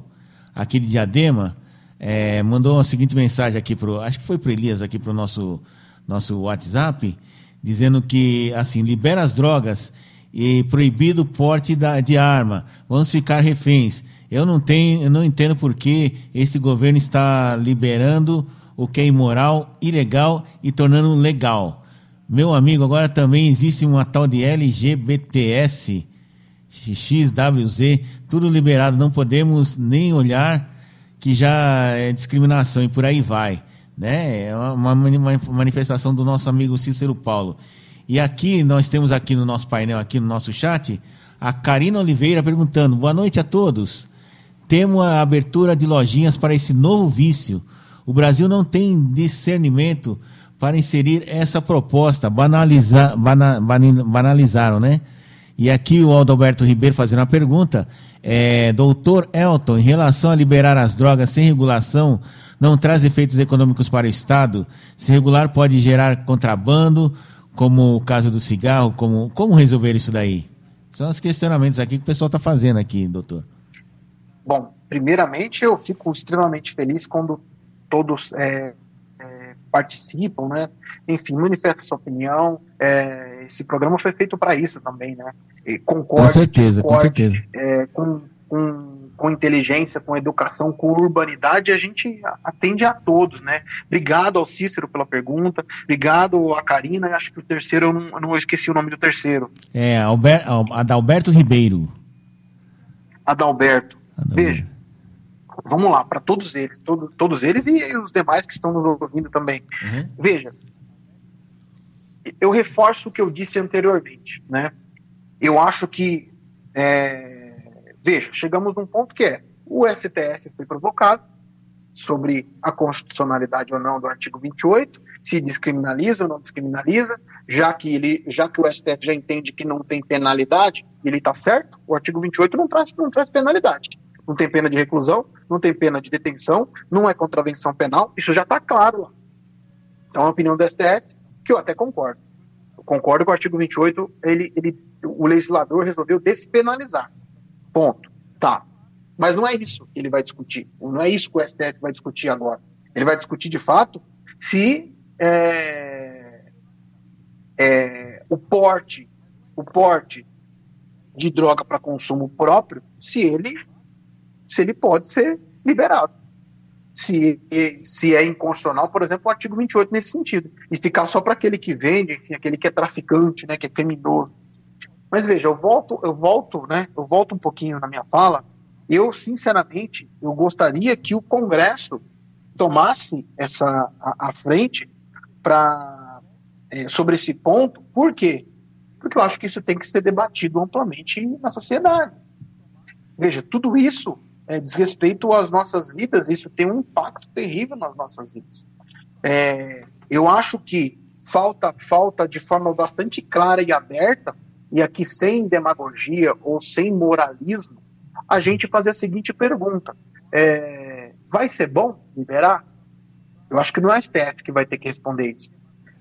aqui de Diadema, é, mandou a seguinte mensagem aqui para acho que foi para Elias aqui para o nosso nosso WhatsApp dizendo que, assim, libera as drogas e proibido o porte da, de arma. Vamos ficar reféns. Eu não tenho, eu não entendo por que este governo está liberando o que é imoral, ilegal e tornando legal. Meu amigo, agora também existe uma tal de LGBTS, XWZ, tudo liberado, não podemos nem olhar que já é discriminação e por aí vai. Né? É uma, manifestação do nosso amigo Cícero Paulo. E aqui, nós temos aqui no nosso painel, aqui no nosso chat, a Karina Oliveira perguntando: boa noite a todos. Temos a abertura de lojinhas para esse novo vício. O Brasil não tem discernimento para inserir essa proposta. Bana, banalizaram, né? E aqui o Alberto Ribeiro fazendo uma pergunta. É, doutor Elton, em relação a liberar as drogas sem regulação, não traz efeitos econômicos para o Estado? Se regular pode gerar contrabando, como o caso do cigarro, como, como resolver isso daí? São os questionamentos aqui que o pessoal está fazendo aqui, doutor. Bom, primeiramente eu fico extremamente feliz quando todos é, participam, né? Enfim, manifestam sua opinião. É, esse programa foi feito para isso também, né? E concordo, com certeza, discorde, com certeza. É, com, com com inteligência, com educação, com urbanidade, a gente atende a todos, né? Obrigado ao Cícero pela pergunta, obrigado a Karina, acho que o terceiro, eu não, não esqueci o nome do terceiro. É, Albert, Adalberto Ribeiro. Adalberto. Adalberto. Veja, vamos lá, para todos eles, todo, todos eles e os demais que estão nos ouvindo também. Uhum. Veja, eu reforço o que eu disse anteriormente, né? Eu acho que é, Veja, chegamos num ponto que é o STF foi provocado sobre a constitucionalidade ou não do artigo 28, se descriminaliza ou não descriminaliza, já que ele, já que o STF já entende que não tem penalidade, ele está certo. O artigo 28 não traz, não traz penalidade. Não tem pena de reclusão, não tem pena de detenção, não é contravenção penal, isso já está claro lá. Então, a opinião do STF, que eu até concordo. Eu concordo com o artigo 28, ele, ele, o legislador resolveu despenalizar. Ponto. Tá. Mas não é isso que ele vai discutir. Não é isso que o STF vai discutir agora. Ele vai discutir, de fato, se é, é, o porte, o porte de droga para consumo próprio, se ele, se ele pode ser liberado. Se, se é inconstitucional, por exemplo, o artigo 28 nesse sentido. E ficar só para aquele que vende, enfim, aquele que é traficante, né, que é criminoso. Mas veja, eu volto, eu volto, né? Eu volto um pouquinho na minha fala. Eu, sinceramente, eu gostaria que o Congresso tomasse essa a, frente para é, sobre esse ponto. Por quê? Porque eu acho que isso tem que ser debatido amplamente na sociedade. Veja, tudo isso é, diz respeito às nossas vidas, isso tem um impacto terrível nas nossas vidas. É, eu acho que falta, falta de forma bastante clara e aberta e aqui sem demagogia ou sem moralismo, a gente fazer a seguinte pergunta: é, vai ser bom liberar? Eu acho que não é a STF que vai ter que responder isso.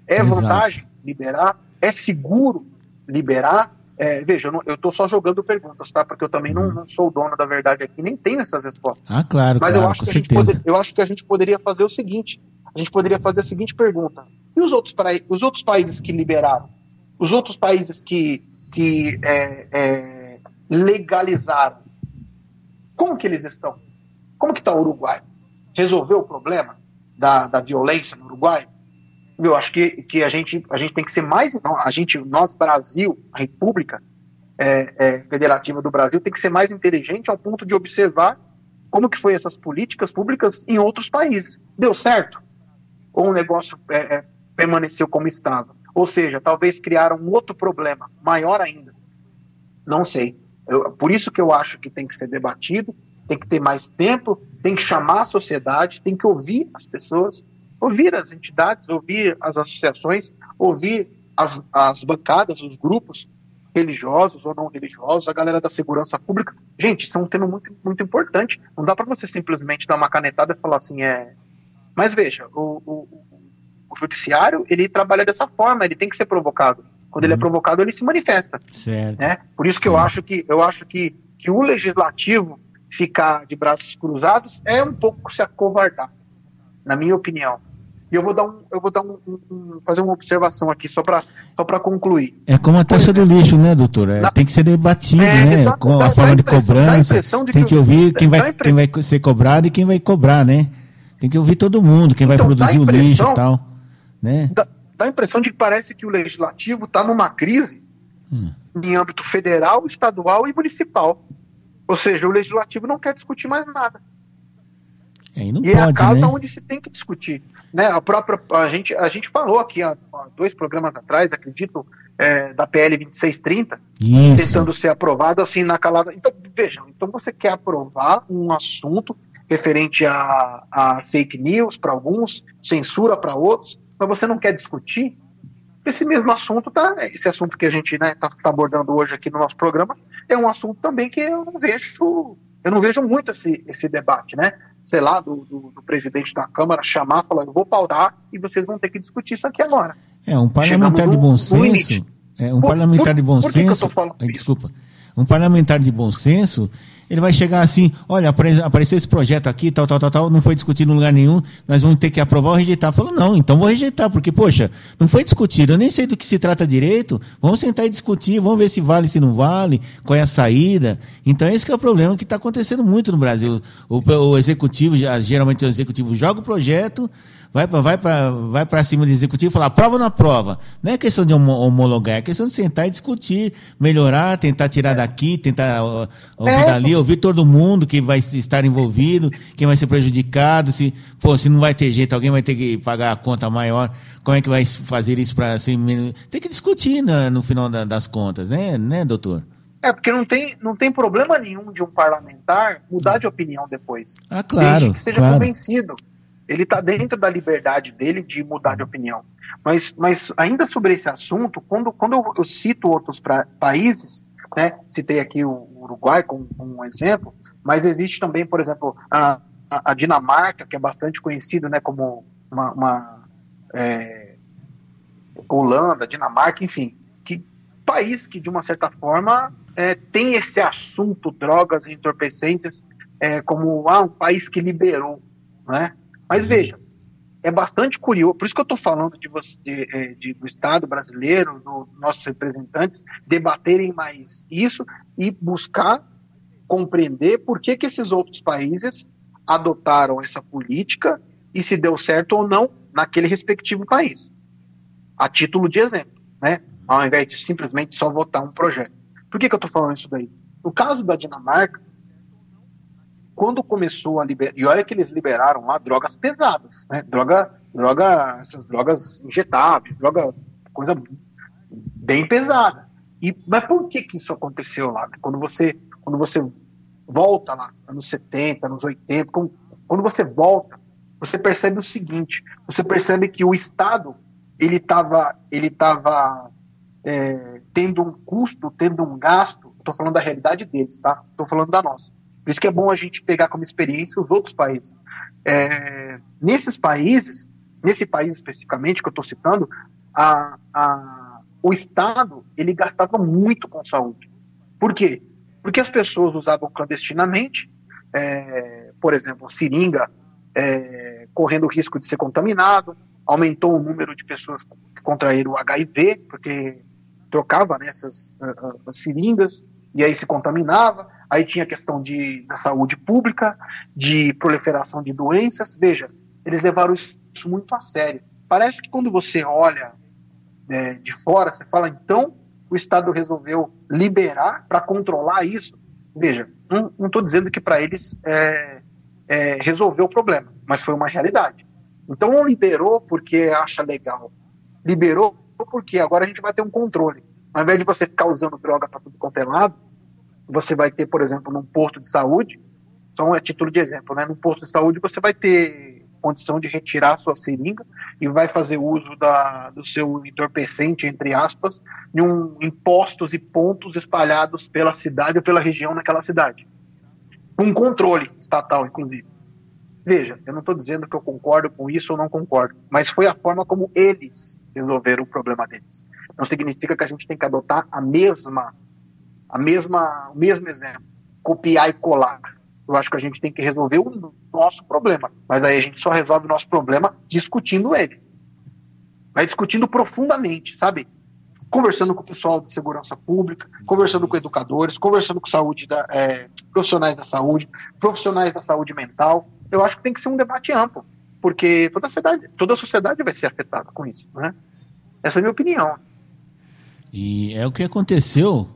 É Exato. vantagem liberar? É seguro liberar? É, veja, eu estou só jogando perguntas, tá? Porque eu também não, uhum. não, sou o dono da verdade aqui, nem tenho essas respostas. Ah, claro, Mas claro, eu, acho que certeza. Poder, eu acho que a gente poderia fazer o seguinte: a gente poderia fazer a seguinte pergunta: e os outros, os outros países que liberaram? Os outros países que que é, é, legalizaram. Como que eles estão? Como que está o Uruguai? Resolveu o problema da, da violência no Uruguai? Eu acho que, que a, gente, a gente tem que ser mais. A gente, nós, Brasil, a República é, é, Federativa do Brasil, tem que ser mais inteligente ao ponto de observar como que foi essas políticas públicas em outros países. Deu certo? Ou o negócio é, é, permaneceu como estava? Ou seja, talvez criaram um outro problema, maior ainda. Não sei. Eu, por isso que eu acho que tem que ser debatido, tem que ter mais tempo, tem que chamar a sociedade, tem que ouvir as pessoas, ouvir as entidades, ouvir as associações, ouvir as, as bancadas, os grupos religiosos ou não religiosos, a galera da segurança pública. Gente, isso é um tema muito, muito importante. Não dá para você simplesmente dar uma canetada e falar assim, é. Mas veja, o, o, o judiciário ele trabalha dessa forma, ele tem que ser provocado. Quando uhum. ele é uhum. provocado, ele se manifesta. Certo. Né? Por isso que eu acho que eu acho que, que o legislativo ficar de braços cruzados é um pouco se acovardar, na minha opinião. E eu vou dar um, eu vou dar um, um fazer uma observação aqui só para só para concluir. É como a taxa do lixo, né, doutor? É, tem que ser debatido, é, né? Exato, a forma de cobrança. De tem que, que ouvir quem vai, quem vai ser cobrado e quem vai cobrar, né? Tem que ouvir todo mundo, quem então, vai produzir o lixo e tal. Né? Dá, dá a impressão de que parece que o legislativo está numa crise hum. em âmbito federal, estadual e municipal. Ou seja, o legislativo não quer discutir mais nada. É, e, e pode, é a casa né? onde se tem que discutir. Né? A própria a gente, a gente falou aqui há, há dois programas atrás, acredito, é, da PL 2630, Isso. tentando ser aprovado assim na calada. Então, vejam, então você quer aprovar um assunto referente a, a fake news para alguns, censura para outros, mas você não quer discutir, esse mesmo assunto tá, esse assunto que a gente está né, tá, tá abordando hoje aqui no nosso programa é um assunto também que eu não vejo, eu não vejo muito esse, esse debate, né? Sei lá, do, do, do presidente da Câmara chamar, falar, eu vou pautar e vocês vão ter que discutir isso aqui agora. É um parlamentar de bom senso. É um por, parlamentar por, de bom senso. Que eu tô falando desculpa. Um parlamentar de bom senso ele vai chegar assim, olha, apareceu esse projeto aqui, tal, tal, tal, tal, não foi discutido em lugar nenhum, nós vamos ter que aprovar ou rejeitar. Falou, não, então vou rejeitar, porque, poxa, não foi discutido, eu nem sei do que se trata direito, vamos sentar e discutir, vamos ver se vale, se não vale, qual é a saída. Então esse é o problema que está acontecendo muito no Brasil. O, o executivo, geralmente o executivo joga o projeto, vai para vai vai cima do executivo e falar prova na prova. Não é questão de homologar, é questão de sentar e discutir, melhorar, tentar tirar daqui, tentar ouvir é. dali, ouvir todo mundo que vai estar envolvido, quem vai ser prejudicado, se, pô, se não vai ter jeito, alguém vai ter que pagar a conta maior, como é que vai fazer isso para assim, tem que discutir na, no final da, das contas, né, né, doutor? É, porque não tem, não tem problema nenhum de um parlamentar mudar de opinião depois. Ah, claro. Desde que seja claro. convencido. Ele está dentro da liberdade dele de mudar de opinião. Mas, mas ainda sobre esse assunto, quando, quando eu, eu cito outros pra, países, né, citei aqui o Uruguai como, como, um exemplo, mas existe também, por exemplo, a, a, Dinamarca, que é bastante conhecido né, como uma, uma é, Holanda, Dinamarca, enfim, que país que de uma certa forma é, tem esse assunto drogas e entorpecentes é, como ah, um país que liberou, né? Mas veja, é bastante curioso, por isso que eu estou falando de, você, de, é, de, do Estado brasileiro, dos nossos representantes, debaterem mais isso e buscar compreender por que, que esses outros países adotaram essa política e se deu certo ou não naquele respectivo país. A título de exemplo, né? Ao invés de simplesmente só votar um projeto. Por que, que eu estou falando isso daí? No caso da Dinamarca, quando começou a liberar, e olha que eles liberaram lá drogas pesadas, né? Droga, droga, essas drogas injetáveis, droga, coisa bem pesada. E, mas por que que isso aconteceu lá? Quando você, quando você volta lá, anos 70, anos 80, quando, quando você volta, você percebe o seguinte, você percebe que o Estado, ele estava ele tava, é, tendo um custo, tendo um gasto, estou falando da realidade deles, tá? Estou falando da nossa por isso que é bom a gente pegar como experiência os outros países. É, nesses países, nesse país especificamente que eu estou citando, a, a, o Estado ele gastava muito com saúde. Por quê? Porque as pessoas usavam clandestinamente, é, por exemplo, seringa, é, correndo o risco de ser contaminado, aumentou o número de pessoas que contraíram o HIV, porque trocava né, uh, seringas, e aí se contaminava. Aí tinha a questão de, da saúde pública, de proliferação de doenças. Veja, eles levaram isso muito a sério. Parece que quando você olha é, de fora, você fala, então o Estado resolveu liberar para controlar isso. Veja, não estou dizendo que para eles é, é, resolveu o problema, mas foi uma realidade. Então não liberou porque acha legal, liberou porque agora a gente vai ter um controle. Ao invés de você ficar usando droga para tudo quanto é lado, você vai ter, por exemplo, num posto de saúde, só um título de exemplo, né? Num posto de saúde você vai ter condição de retirar a sua seringa e vai fazer uso da, do seu entorpecente, entre aspas, em, um, em postos e pontos espalhados pela cidade ou pela região naquela cidade. Com controle estatal, inclusive. Veja, eu não estou dizendo que eu concordo com isso ou não concordo, mas foi a forma como eles resolveram o problema deles. Não significa que a gente tem que adotar a mesma a mesma, o mesmo exemplo, copiar e colar. Eu acho que a gente tem que resolver o nosso problema, mas aí a gente só resolve o nosso problema discutindo ele. Vai discutindo profundamente, sabe? Conversando com o pessoal de segurança pública, conversando com educadores, conversando com saúde da, é, profissionais da saúde, profissionais da saúde mental. Eu acho que tem que ser um debate amplo, porque toda a sociedade, toda a sociedade vai ser afetada com isso, né? Essa é a minha opinião. E é o que aconteceu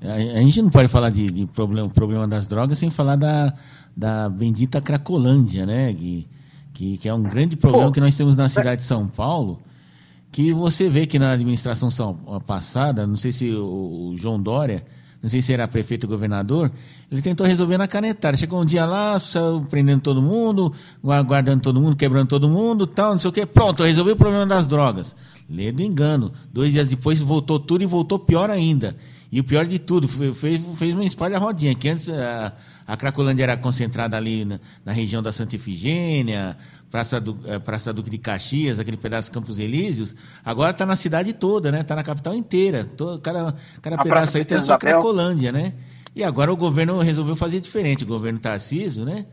a, gente não pode falar de, de problema, problema das drogas sem falar da, da bendita Cracolândia, né? Que, que, que é um grande problema Pô, que nós temos na cidade de São Paulo. Que você vê que na administração são, passada, não sei se o, o João Dória não sei se era prefeito ou governador, ele tentou resolver na canetada. Chegou um dia lá, saiu prendendo todo mundo, guardando todo mundo, quebrando todo mundo, tal, não sei o quê. Pronto, resolveu o problema das drogas. Lê do engano. Dois dias depois voltou tudo e voltou pior ainda. E o pior de tudo, fez, fez uma espalha rodinha, que antes a, a Cracolândia era concentrada ali na, na região da Santa Efigênia, Praça, do, é, Praça Duque de Caxias, aquele pedaço de Campos Elíseos, agora está na cidade toda, né? Está na capital inteira. Todo, cada cada pedaço aí tem a sua Cracolândia, né? E agora o governo resolveu fazer diferente, o governo Tarcísio, né?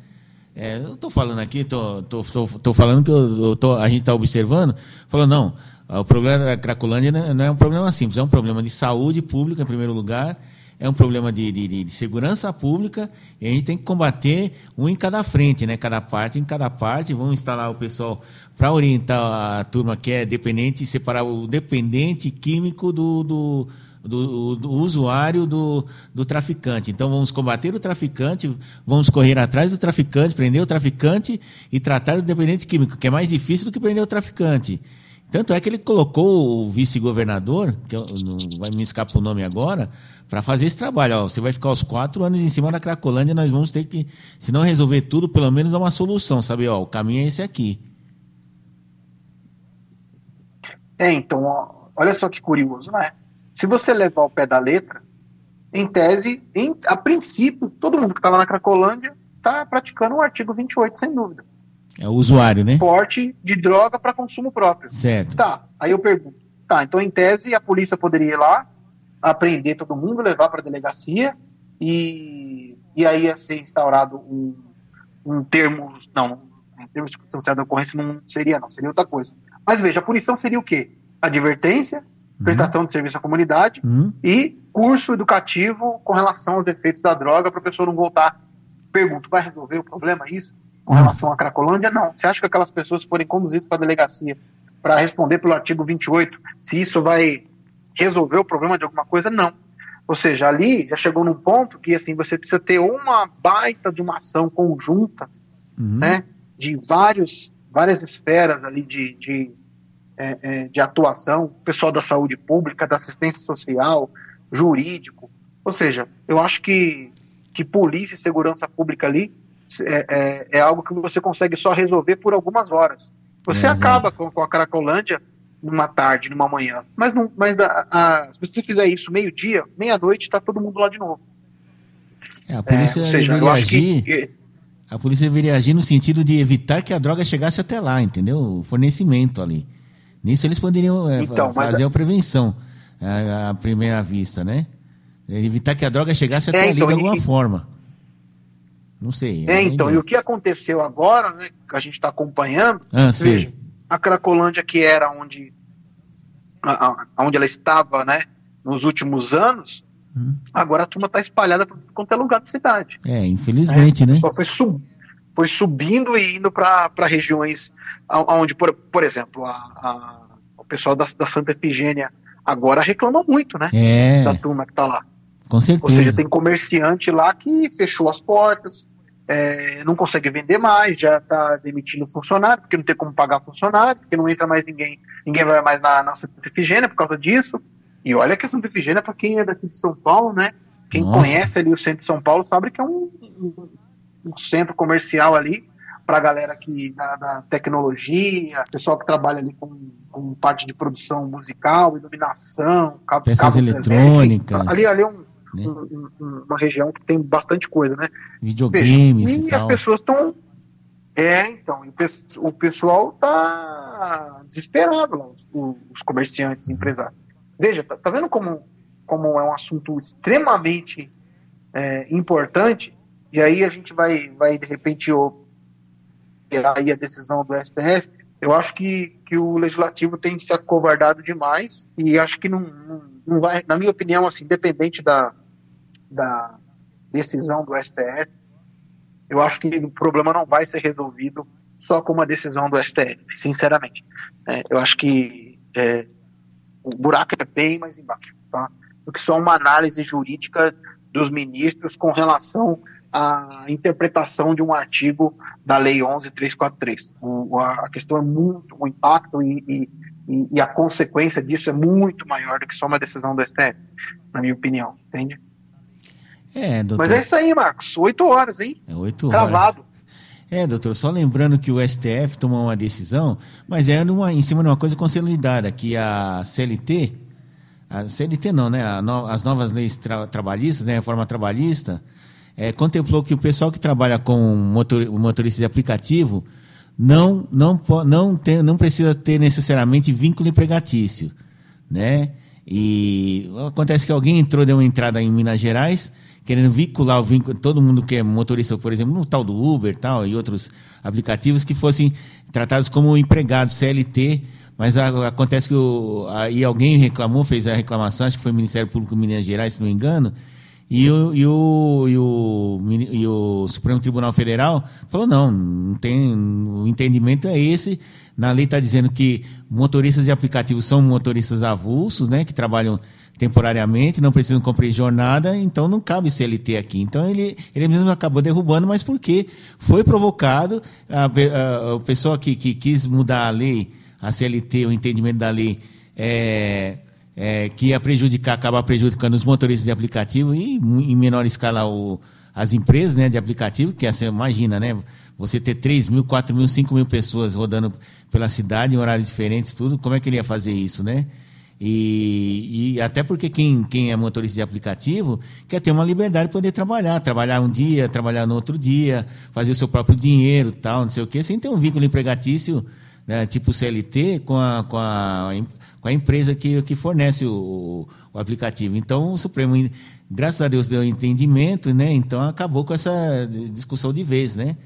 É, eu estou falando aqui, estou tô, tô, tô, tô, falando que eu, tô, a gente está observando, falando, não, o problema da Cracolândia não é um problema simples, é um problema de saúde pública, em primeiro lugar, é um problema de, de, de, segurança pública e a gente tem que combater um em cada frente, né? Cada parte em cada parte. Vamos instalar o pessoal para orientar a turma que é dependente, separar o dependente químico do, do, do, do usuário do, do traficante. Então vamos combater o traficante, vamos correr atrás do traficante, prender o traficante e tratar o dependente químico, que é mais difícil do que prender o traficante. Tanto é que ele colocou o vice-governador, que eu, não vai me escapar o nome agora, para fazer esse trabalho. Ó, você vai ficar os quatro anos em cima da Cracolândia, nós vamos ter que, se não resolver tudo, pelo menos dar uma solução, sabe? Ó, o caminho é esse aqui. É, então, ó, olha só que curioso, né? Se você levar o pé da letra, em tese, em, a princípio, todo mundo que estava na Cracolândia está praticando o artigo 28, sem dúvida. É o usuário, né? Porte de droga para consumo próprio. Certo. Tá, aí eu pergunto. Tá, então em tese a polícia poderia ir lá, apreender todo mundo, levar para a delegacia e, e aí ia ser instaurado um, um termo. Não, em termos de circunstância da ocorrência não seria, não, seria outra coisa. Mas veja, a punição seria o quê? Advertência, uhum. prestação de serviço à comunidade uhum. e curso educativo com relação aos efeitos da droga para a pessoa não voltar. Pergunto, vai resolver o problema isso? Com relação à Cracolândia, não. Você acha que aquelas pessoas forem conduzidas para a delegacia para responder pelo artigo 28, se isso vai resolver o problema de alguma coisa? Não. Ou seja, ali já chegou num ponto que assim você precisa ter uma baita de uma ação conjunta, uhum. né, de vários, várias esferas ali de, de, é, é, de atuação, pessoal da saúde pública, da assistência social, jurídico. Ou seja, eu acho que, que polícia e segurança pública ali é, é, é, algo que você consegue só resolver por algumas horas. Você é, acaba com, com, a Cracolândia numa tarde, numa manhã. Mas, não, mas a, a, se você fizer isso meio-dia, meia-noite, está todo mundo lá de novo. É, a polícia é, seja, deveria agir. Que... A polícia deveria agir no sentido de evitar que a droga chegasse até lá, entendeu? O fornecimento ali. Nisso eles poderiam então, fazer a... a prevenção à, primeira vista, né? Evitar que a droga chegasse até ali então, de alguma e... forma. Não sei. É, então, e o que aconteceu agora, né, que a gente está acompanhando, ah, veja, a Cracolândia, que era onde, a, a, onde ela estava, né, nos últimos anos, hum. agora a turma está espalhada por qualquer lugar da cidade. É, infelizmente, é, né? Só foi, sub, foi subindo e indo para regiões onde, por, por exemplo, a, a, o pessoal da, da Santa Efigênia agora reclama muito, né? É. Da turma que está lá. Com certeza. Ou seja, tem comerciante lá que fechou as portas, é, não consegue vender mais, já está demitindo funcionário, porque não tem como pagar funcionário, porque não entra mais ninguém, ninguém vai mais na, na Santa Efigênia por causa disso. E olha que a Santa Efigênia, para quem é daqui de São Paulo, né? Quem Nossa. conhece ali o centro de São Paulo sabe que é um, um, um centro comercial ali para a galera que da, da, tecnologia, pessoal que trabalha ali com, com parte de produção musical, iluminação, peças eletrônicas. Ali, ali é um, né? um, um, uma região que tem bastante coisa, né? Videogames Veja, e, e as pessoas estão é, então, o pessoal tá desesperado lá, os, os comerciantes, empresários. Veja, tá, tá, vendo como, como é um assunto extremamente é, importante, e aí a gente vai, vai de repente, aí a decisão do STF, eu acho que, que o legislativo tem se acovardado demais, e acho que não, não, não vai, na minha opinião, assim, independente da, da decisão do STF, eu acho que o problema não vai ser resolvido só com uma decisão do STF, sinceramente. É, eu acho que é, o buraco é bem mais embaixo, tá? do que só uma análise jurídica dos ministros com relação à interpretação de um artigo da Lei 11.343. O, a questão é muito, o impacto e, e, e, a consequência disso é muito maior do que só uma decisão do STF, na minha opinião, entende? É, doutor. Mas é isso aí, Marcos. Oito horas, hein? É oito horas. Gravado. É, doutor, só lembrando que o STF tomou uma decisão, mas é numa, em cima de uma coisa consolidada, que a CLT, a CLT não, né? No, as novas leis tra, trabalhistas, né? A reforma trabalhista, é, contemplou que o pessoal que trabalha com motor, motorista de aplicativo não, não, não, tem, não precisa ter necessariamente vínculo empregatício, né? E acontece que alguém entrou, deu uma entrada em Minas Gerais, querendo vincular o vínculo, todo mundo que é motorista, por exemplo, no tal do Uber tal, e outros aplicativos que fossem tratados como empregados CLT, mas a, acontece que o, aí alguém reclamou, fez a reclamação, acho que foi o Ministério Público de Minas Gerais, se não me engano, e o, e o, e o, e o Supremo Tribunal Federal falou: não, não tem. O entendimento é esse. Na lei está dizendo que motoristas de aplicativos são motoristas avulsos, né, que trabalham temporariamente, não precisam cumprir jornada, então não cabe CLT aqui. Então ele, ele mesmo acabou derrubando, mas porque foi provocado, a, a, a pessoa que, que quis mudar a lei, a CLT, o entendimento da lei, é, é, que ia prejudicar, acabar prejudicando os motoristas de aplicativo e, em menor escala, o, as empresas né, de aplicativo, que você imagina, né? Você ter 3 mil, 4 mil, 5 mil pessoas rodando pela cidade em horários diferentes, tudo, como é que ele ia fazer isso, né? E, e, até porque quem, quem é motorista de aplicativo quer ter uma liberdade de poder trabalhar, trabalhar um dia, trabalhar no outro dia, fazer o seu próprio dinheiro, tal, não sei o quê, sem ter um vínculo empregatício, né, tipo CLT, com a, com a, com a empresa que, que fornece o, o aplicativo. Então, o Supremo, graças a Deus, deu entendimento, né? Então, acabou com essa discussão de vez, né?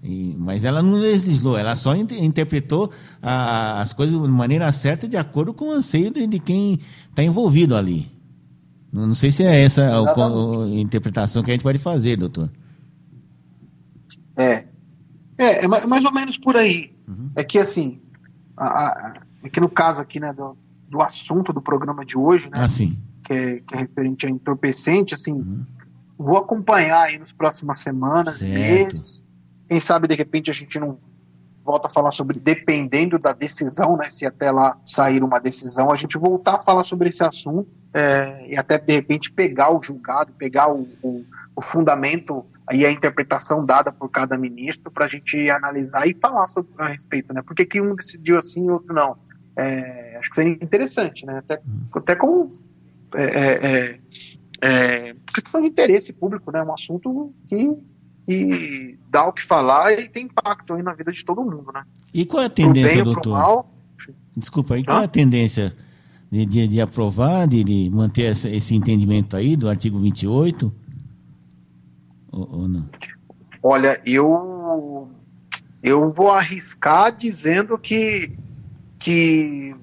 E, mas ela não legislou, ela só interpretou a, as coisas de maneira certa, de acordo com o anseio de, de quem está envolvido ali. Não, não, sei se é essa a, a, interpretação que a gente pode fazer, doutor. É. É, é mais ou menos por aí. Uhum. É que assim, a, é que no caso aqui, né, do, do assunto do programa de hoje, né, ah, que, é, que, é, referente a entorpecente, assim, uhum. vou acompanhar aí nas próximas semanas, certo. meses. Quem sabe de repente a gente não volta a falar sobre, dependendo da decisão, né, se até lá sair uma decisão, a gente voltar a falar sobre esse assunto é, e até de repente pegar o julgado, pegar o, o, o fundamento e a interpretação dada por cada ministro para a gente analisar e falar sobre, a respeito, né? Por que, que um decidiu assim e outro não? É, acho que seria interessante, né? Até, até como é, é, é, é questão de interesse público, né? Um assunto que, que dá o que falar e tem impacto aí na vida de todo mundo, né? E qual é a tendência, doutor? Mal, Desculpa, e qual é a tendência de, de, de aprovar, de, de manter essa, esse entendimento aí do artigo 28? Ou, ou não? Olha, eu eu vou arriscar dizendo que que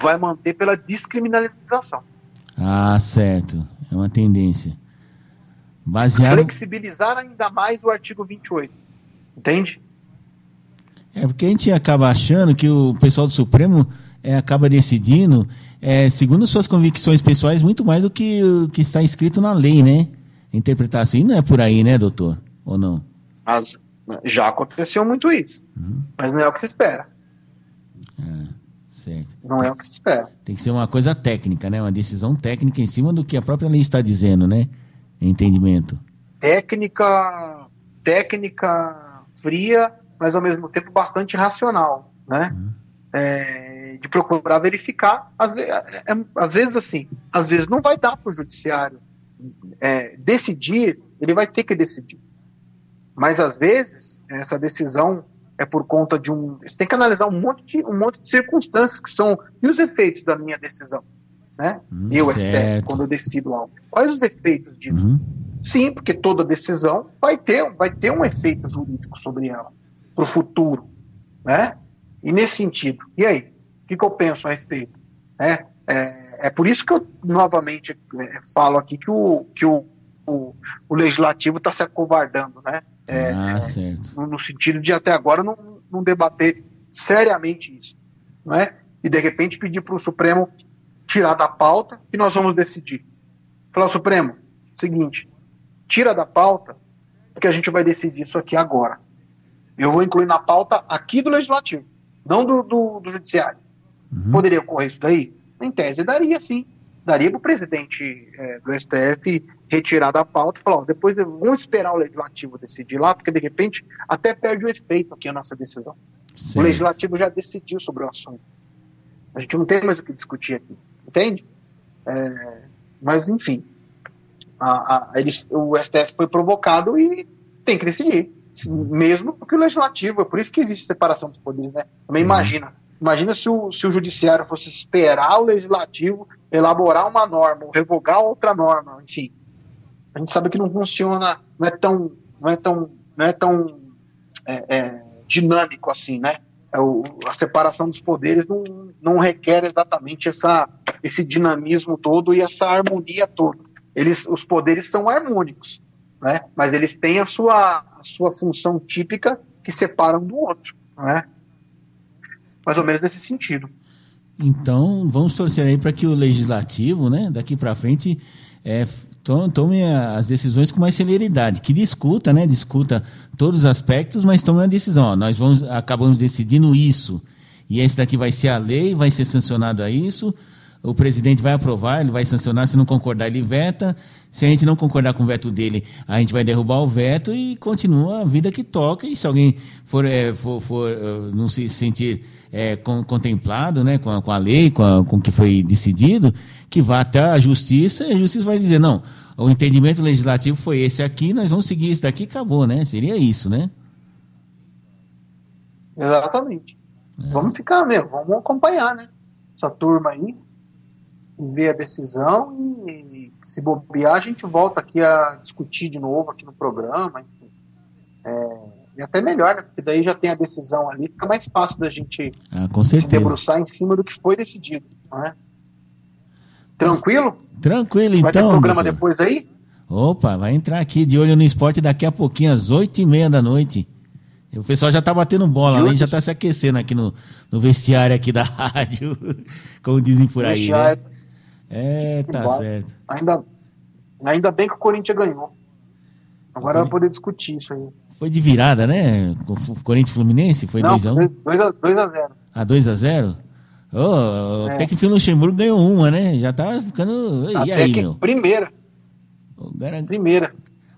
vai manter pela descriminalização. Ah, certo. É uma tendência. Baseado... Flexibilizar ainda mais o artigo 28. Entende? É porque a gente acaba achando que o pessoal do Supremo é, acaba decidindo, é, segundo suas convicções pessoais, muito mais do que o que está escrito na lei, né? interpretar assim. Não é por aí, né, doutor? Ou não? Mas já aconteceu muito isso. Uhum. Mas não é o que se espera. Ah, certo. Não é o que se espera. Tem que ser uma coisa técnica, né? Uma decisão técnica em cima do que a própria lei está dizendo, né? Entendimento. Técnica, técnica fria, mas ao mesmo tempo bastante racional, né? Uhum. É, de procurar verificar, às, é, é, às vezes assim, às vezes não vai dar para o judiciário é, decidir, ele vai ter que decidir. Mas às vezes essa decisão é por conta de um. Você tem que analisar um monte de, um monte de circunstâncias que são. E os efeitos da minha decisão? Né? Hum, eu, STF, quando eu decido algo. Quais os efeitos disso? Uhum. Sim, porque toda decisão vai ter, vai ter um efeito jurídico sobre ela, para o futuro. Né? E nesse sentido, e aí? O que, que eu penso a respeito? É, é, é por isso que eu novamente é, falo aqui que o, que o, o, o legislativo está se acovardando, né? É, ah, certo. No, no, sentido de até agora não, não debater seriamente isso, não é? E de repente pedir para o Supremo tirar da pauta e nós vamos decidir. Falar, Supremo, seguinte, tira da pauta, porque a gente vai decidir isso aqui agora. Eu vou incluir na pauta aqui do Legislativo, não do, do, do Judiciário. Uhum. Poderia ocorrer isso daí? Em tese daria sim. Daria para o presidente é, do STF retirar da pauta e falar, ó, depois vamos esperar o legislativo decidir lá, porque de repente até perde o efeito aqui a nossa decisão. Sim. O legislativo já decidiu sobre o assunto. A gente não tem mais o que discutir aqui, entende? É, mas, enfim, a, a, eles, o STF foi provocado e tem que decidir, mesmo porque o legislativo, é por isso que existe separação dos poderes, né? Também uhum. imagina, imagina se o, se o judiciário fosse esperar o legislativo elaborar uma norma, ou revogar outra norma, enfim. A gente sabe que não funciona, não é tão, não é tão, não é tão é, é, dinâmico assim, né? É o, a separação dos poderes não, não requer exatamente essa, esse dinamismo todo e essa harmonia toda. Eles, os poderes são harmônicos, né? mas eles têm a sua, a sua função típica que separa um do outro. Né? Mais ou menos nesse sentido. Então, vamos torcer aí para que o legislativo, né, daqui para frente, é, tome as decisões com mais celeridade, que discuta, né, discuta todos os aspectos, mas tome uma decisão. Ó, nós vamos, acabamos decidindo isso, e esse daqui vai ser a lei, vai ser sancionado a isso, o presidente vai aprovar, ele vai sancionar, se não concordar, ele veta. Se a gente não concordar com o veto dele, a gente vai derrubar o veto e continua a vida que toca. E se alguém for, é, for, for uh, não se sentir é, com, contemplado né, com, a, com a lei, com o que foi decidido, que vá até a justiça e a justiça vai dizer: não, o entendimento legislativo foi esse aqui, nós vamos seguir isso daqui acabou, né? Seria isso, né? Exatamente. É. Vamos ficar mesmo, vamos acompanhar, né? Essa turma aí ver a decisão e, e, se bobear, a gente volta aqui a discutir de novo aqui no programa. Enfim. É, e até melhor, né? Porque daí já tem a decisão ali, fica mais fácil da gente ah, se debruçar em cima do que foi decidido. Não é? Tranquilo? Tranquilo, vai então. Vai ter programa doutor. depois aí? Opa, vai entrar aqui de olho no esporte daqui a pouquinho, às oito e meia da noite. O pessoal já tá batendo bola, além já tá se aquecendo aqui no, no vestiário aqui da rádio, como dizem por aí, né? vestiário. né? É, tá certo. Ainda, ainda bem que o Corinthians ganhou. Agora vai poder discutir isso aí. Foi de virada, né? O Corinthians Fluminense? Foi 2x1? 2x0. Ah, 2x0? Oh, é. Até que o Luxemburgo ganhou uma, né? Já tá ficando. E aí, meu? Primeira. O cara... Primeira.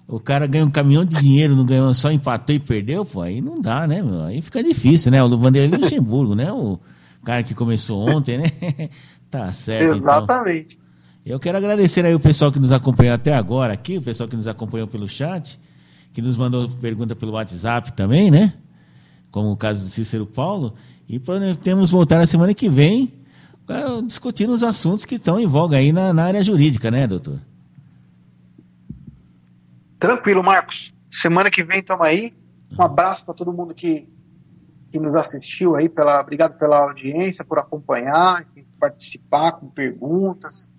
O cara ganha um caminhão de dinheiro, não ganhou, só empatou e perdeu, pô, aí não dá, né, meu? Aí fica difícil, né? O Vanderlei Luxemburgo, né? O cara que começou ontem, né? Tá certo. Então. Exatamente. Então. Eu quero agradecer aí o pessoal que nos acompanhou até agora aqui, o pessoal que nos acompanhou pelo chat, que nos mandou pergunta pelo WhatsApp também, né? Como o caso do Cícero Paulo. E podemos voltar na semana que vem discutindo os assuntos que estão em voga aí na, na área jurídica, né, doutor? Tranquilo, Marcos. Semana que vem estamos aí. Um abraço para todo mundo que, que nos assistiu aí. Pela, obrigado pela audiência, por acompanhar participar com perguntas.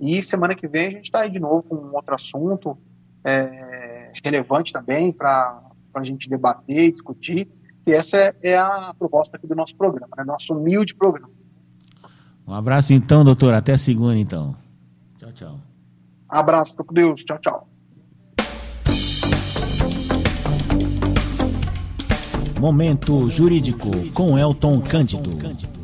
E semana que vem a gente está aí de novo com um outro assunto é, relevante também para a gente debater e discutir. E essa é, é, a proposta aqui do nosso programa, né? nosso humilde programa. Um abraço então, doutor. Até segunda, então. Tchau, tchau. Abraço, com Deus. Tchau, tchau. Momento Jurídico com Elton Cândido.